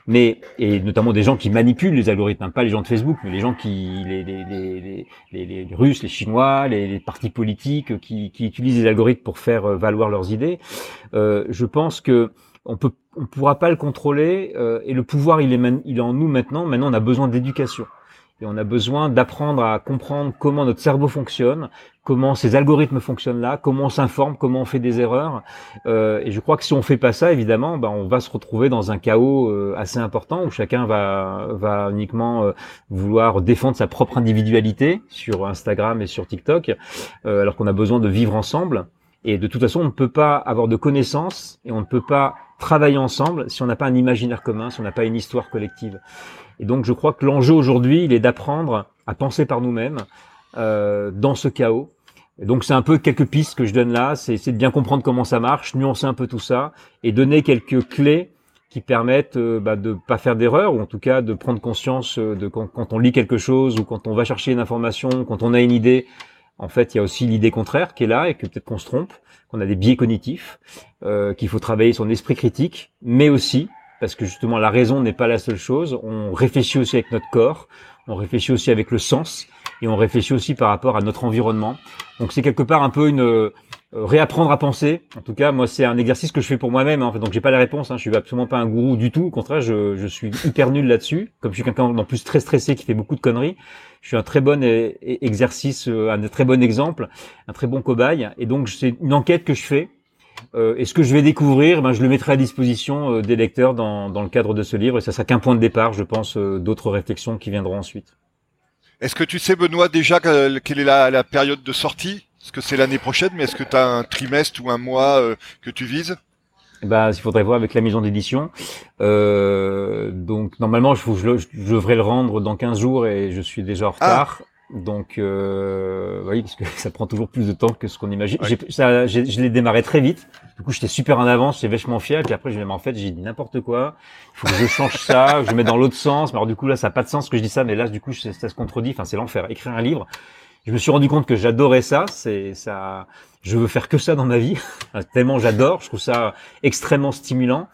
Mais et notamment des gens qui manipulent les algorithmes, hein, pas les gens de Facebook, mais les gens qui, les les les les, les, Russes, les Chinois, les, les partis politiques qui, qui utilisent les algorithmes pour faire euh, valoir leurs idées. Euh, je pense que on peut, on pourra pas le contrôler euh, et le pouvoir il est, il est en nous maintenant. Maintenant, on a besoin d'éducation et on a besoin d'apprendre à comprendre comment notre cerveau fonctionne, comment ces algorithmes fonctionnent là, comment on s'informe, comment on fait des erreurs. Euh, et je crois que si on fait pas ça, évidemment, ben, on va se retrouver dans un chaos euh, assez important où chacun va, va uniquement euh, vouloir défendre sa propre individualité sur Instagram et sur TikTok, euh, alors qu'on a besoin de vivre ensemble. Et de toute façon, on ne peut pas avoir de connaissances et on ne peut pas travailler ensemble si on n'a pas un imaginaire commun, si on n'a pas une histoire collective. Et donc je crois que l'enjeu aujourd'hui, il est d'apprendre à penser par nous-mêmes euh, dans ce chaos. Et donc c'est un peu quelques pistes que je donne là, c'est de bien comprendre comment ça marche, nuancer un peu tout ça et donner quelques clés qui permettent euh, bah, de pas faire d'erreur ou en tout cas de prendre conscience euh, de quand, quand, on lit quelque chose ou quand on va chercher une information, quand on a une idée. En fait, il y a aussi l'idée contraire qui est là et que peut-être qu'on se trompe, qu'on a des biais cognitifs, euh, qu'il faut travailler son esprit critique, mais aussi parce que justement la raison n'est pas la seule chose. On réfléchit aussi avec notre corps, on réfléchit aussi avec le sens, et on réfléchit aussi par rapport à notre environnement. Donc c'est quelque part un peu une euh, réapprendre à penser. En tout cas, moi c'est un exercice que je fais pour moi-même. Hein. Donc j'ai pas la réponse. Hein. Je suis absolument pas un gourou du tout. Au contraire, je, je suis hyper nul là-dessus. Comme je suis quelqu'un en plus très stressé qui fait beaucoup de conneries, je suis un très bon e-, e-, exercice, euh, un très bon exemple, un très bon cobaye. Et donc c'est une enquête que je fais euh, et ce que je vais découvrir, ben, je le mettrai à disposition euh, des lecteurs dans, dans, le cadre de ce livre. Et ça sera qu'un point de départ, je pense, euh, d'autres réflexions qui viendront ensuite. Est-ce que tu sais, Benoît, déjà quelle est la, la période de sortie? Est-ce que c'est l'année prochaine, mais est-ce que tu as un trimestre ou un mois que tu vises? Bah, il faudrait voir avec la maison d'édition. donc normalement, je, je, je, devrais le rendre dans 15 jours et je suis déjà en ah. retard. Donc, euh, oui, parce que ça prend toujours plus de temps que ce qu'on imagine. Ça, je l'ai démarré très vite. Du coup, j'étais super en avance, j'étais vachement fier. Puis après, je en fait, j'ai dit n'importe quoi. Il faut que je change ça, que je mette dans l'autre sens. Mais alors, du coup, là, ça n'a pas de sens que je dis ça. Mais là, du coup, ça, se contredit. Enfin, c'est l'enfer. Écrire un livre. Je me suis rendu compte que j'adorais ça. C'est ça. Je veux faire que ça dans ma vie. Tellement j'adore. Je trouve ça extrêmement stimulant.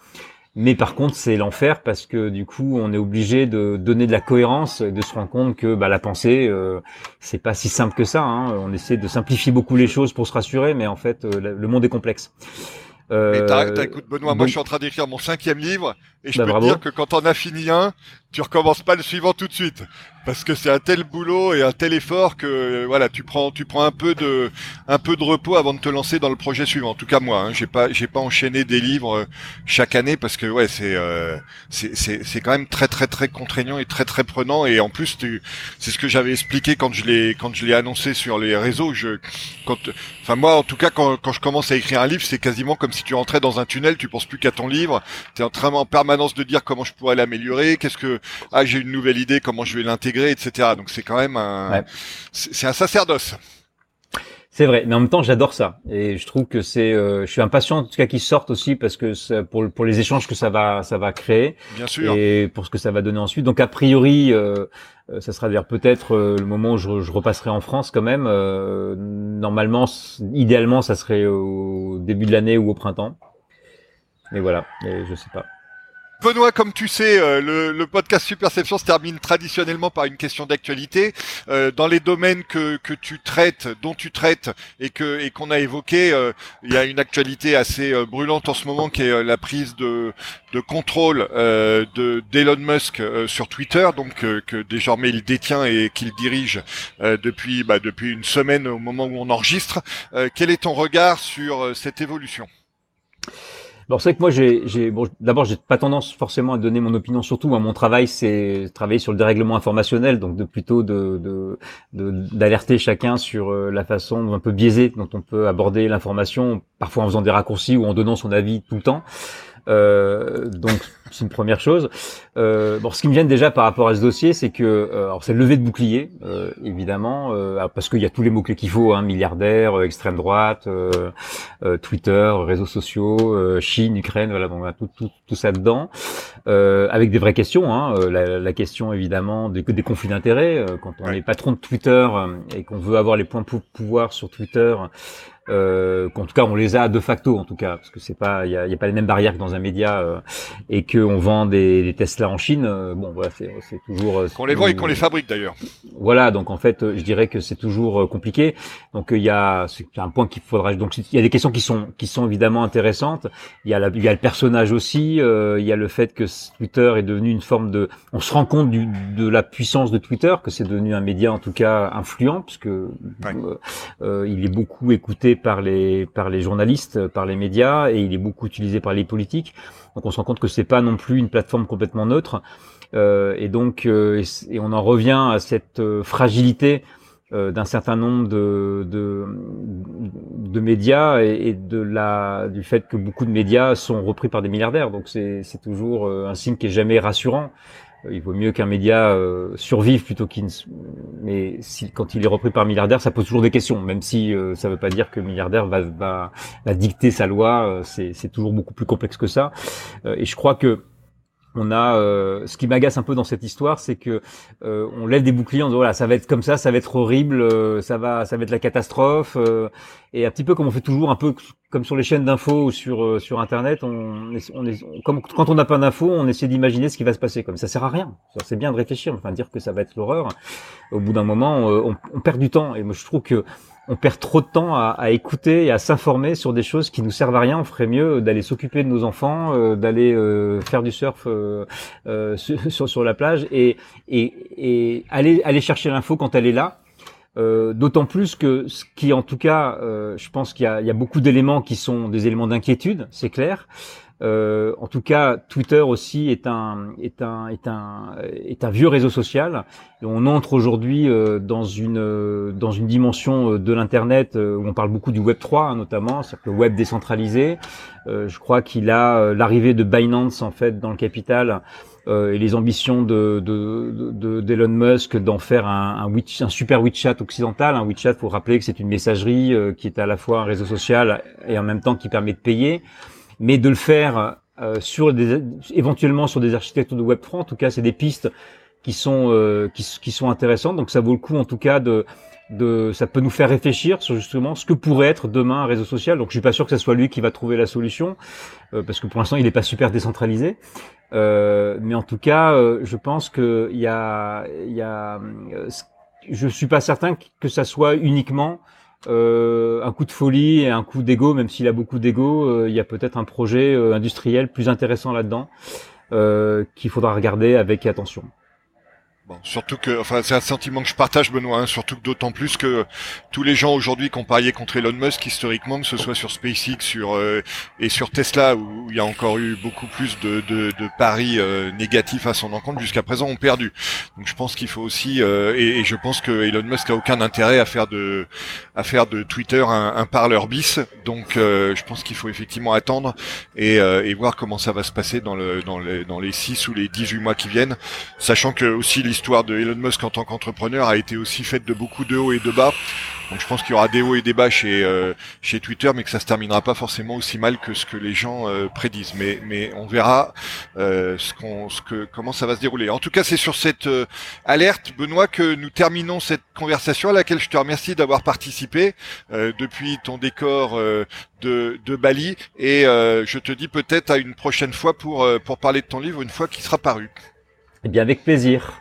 Mais par contre, c'est l'enfer parce que du coup, on est obligé de donner de la cohérence et de se rendre compte que bah, la pensée, euh, c'est pas si simple que ça. Hein. On essaie de simplifier beaucoup les choses pour se rassurer, mais en fait, euh, le monde est complexe. Euh, mais écoute Benoît, moi je suis en train d'écrire mon cinquième livre et je bah, peux te dire que quand on a fini un, tu recommences pas le suivant tout de suite. Parce que c'est un tel boulot et un tel effort que voilà, tu prends tu prends un peu de un peu de repos avant de te lancer dans le projet suivant. En tout cas moi, hein, j'ai pas j'ai pas enchaîné des livres euh, chaque année parce que ouais, c'est euh, c'est c'est quand même très très très contraignant et très très prenant. Et en plus c'est ce que j'avais expliqué quand je l'ai quand je l'ai annoncé sur les réseaux, je quand enfin moi en tout cas quand quand je commence à écrire un livre, c'est quasiment comme si tu rentrais dans un tunnel, tu penses plus qu'à ton livre, tu es en train en permanence de dire comment je pourrais l'améliorer, qu'est-ce que ah j'ai une nouvelle idée, comment je vais l'intégrer, etc. Donc c'est quand même un, c'est un sacerdoce. C'est vrai, mais en même temps j'adore ça et je trouve que c'est, euh, je suis impatient en tout cas qu'il sorte aussi parce que pour pour les échanges que ça va ça va créer, bien sûr, et pour ce que ça va donner ensuite. Donc a priori, euh, euh ça sera dire peut-être euh, le moment où je, je, repasserai en France quand même. normalement, idéalement, ça serait au début de l'année ou au printemps. Mais voilà, mais je sais pas. Benoît, comme tu sais, euh, le, le, podcast Superception se termine traditionnellement par une question d'actualité. Euh, dans les domaines que, tu traites, dont tu traites et que et qu'on a évoqué, euh, il y a une actualité assez brûlante en ce moment qui est la prise de, de contrôle de d'Elon Musk sur Twitter, donc que désormais il détient et qu'il dirige depuis bah, depuis une semaine au moment où on enregistre. quel est ton regard sur cette évolution? Alors c'est que moi j'ai, bon, d'abord j'ai pas tendance forcément à donner mon opinion surtout. Moi, mon travail c'est travailler sur le dérèglement informationnel, donc de plutôt de, d'alerter chacun sur euh, la façon un peu biaisée dont on peut aborder l'information, parfois en faisant des raccourcis ou en donnant son avis tout le temps. Euh, donc c'est une première chose. Euh, bon, ce qui me gêne déjà par rapport à ce dossier, c'est que euh, alors c'est levé de bouclier, euh, évidemment, euh, parce qu'il y a tous les mots clés qu'il faut, hein, milliardaire, extrême droite, Twitter, réseaux sociaux, Chine, Ukraine, voilà, bon, tout, tout, tout ça dedans, avec des vraies questions. Hein, la, la, question évidemment des, des conflits d'intérêts quand on est patron de Twitter et qu'on veut avoir les points de pouvoir sur Twitter euh, qu'en tout cas on les a de facto en tout cas parce que c'est pas il y a, y a, pas les mêmes barrières que dans un média euh, et que on vend des, des Tesla en Chine euh, bon voilà c'est c'est toujours euh, qu'on les vend et qu'on les fabrique d'ailleurs. Voilà donc en fait je dirais que c'est toujours compliqué. Donc il y a c'est un point qu'il faudra donc il y a des questions qui sont qui sont évidemment intéressantes. Il y a il y a le personnage aussi il y a le fait que Twitter est devenu une forme de on se rend compte du, de la puissance de Twitter que c'est devenu un média en tout cas influent puisque ouais. il est beaucoup écouté par les par les journalistes, par les médias, et il est beaucoup utilisé par les politiques. Donc on se rend compte que c'est pas non plus une plateforme complètement neutre. Euh, et donc euh, et, on en revient à cette euh, fragilité euh, d'un certain nombre de, de, de médias et, de la du fait que beaucoup de médias sont repris par des milliardaires. Donc c'est toujours un signe qui est jamais rassurant il vaut mieux qu'un média euh, survive plutôt qu'il. Mais quand il est repris par milliardaire, ça pose toujours des questions, même si euh, ça ne veut pas dire que milliardaire va, va, va dicter sa loi. Euh, c'est toujours beaucoup plus complexe que ça. et je crois que on a euh, ce qui m'agace un peu dans cette histoire, c'est que euh, on lève des boucliers en disant voilà ça va être comme ça, ça va être horrible, euh, ça va ça va être la catastrophe et un petit peu comme on fait toujours un peu comme sur les chaînes d'infos ou sur sur internet, on, on est comme quand on n'a pas d'infos, on essaie d'imaginer ce qui va se passer. Comme ça sert à rien. C'est bien de réfléchir, enfin dire que ça va être l'horreur. Au bout d'un moment, on, on, perd du temps et moi je trouve que on perd trop de temps à, à écouter et à s'informer sur des choses qui nous servent à rien. On ferait mieux d'aller s'occuper de nos enfants, euh, d'aller euh, faire du surf euh, euh sur, sur, la plage et, et, et aller, aller chercher l'info quand elle est là. D'autant plus que ce qui, en tout cas, je pense qu'il y, y a, beaucoup d'éléments qui sont des éléments d'inquiétude, c'est clair. Euh, en tout cas, Twitter aussi est un est un est un est un vieux réseau social. On entre aujourd'hui euh, dans une euh, dans une dimension euh, de l'internet où on parle beaucoup du Web 3 hein, notamment, c'est-à-dire le web décentralisé. je crois qu'il a l'arrivée de Binance en fait dans le capital. et les ambitions de d'Elon de, de, Musk d'en faire un, un, un, super WeChat occidental. Un WeChat, faut rappeler que c'est une messagerie qui est à la fois un réseau social et en même temps qui permet de payer mais de le faire euh, sur des, éventuellement sur des architectures de Web3. En tout cas, c'est des pistes qui sont euh, qui, qui, sont intéressantes. Donc, ça vaut le coup, en tout cas, de de ça peut nous faire réfléchir sur justement ce que pourrait être demain un réseau social. Donc, je suis pas sûr que ce soit lui qui va trouver la solution euh, parce que pour l'instant, il n'est pas super décentralisé. Euh, mais en tout cas, euh, je pense que il y a il y a je suis pas certain que ça soit uniquement euh, un coup de folie et un coup d'ego, même s'il a beaucoup d'ego, euh, il y a peut-être un projet euh, industriel plus intéressant là-dedans qu'il faudra regarder avec attention. Bon, surtout que, enfin, c'est un sentiment que je partage, Benoît. Hein, surtout que d'autant plus que tous les gens aujourd'hui qui ont parié contre Elon Musk, historiquement, que ce soit sur SpaceX, sur euh, et sur Tesla, où il y a encore eu beaucoup plus de, de, de paris euh, négatifs à son encontre, jusqu'à présent, ont perdu. Donc, je pense qu'il faut aussi, euh, et, et, je pense que Elon Musk a aucun intérêt à faire de à faire de Twitter un, un parleur bis. Donc, je pense qu'il faut effectivement attendre et, et voir comment ça va se passer dans le dans les dans les six ou les 18 mois qui viennent, sachant que aussi l'histoire de Elon Musk en tant qu'entrepreneur a été aussi faite de beaucoup de hauts et de bas. Donc je pense qu'il y aura des hauts et des bas chez euh, chez Twitter, mais que ça se terminera pas forcément aussi mal que ce que les gens euh, prédisent. Mais mais on verra euh, ce qu'on ce que comment ça va se dérouler. En tout cas, c'est sur cette alerte, Benoît, que nous terminons cette conversation à laquelle je te remercie d'avoir participé depuis ton décor de, de Bali et je te dis peut-être à une prochaine fois pour pour parler de ton livre une fois qu'il sera paru. Eh bien, avec plaisir.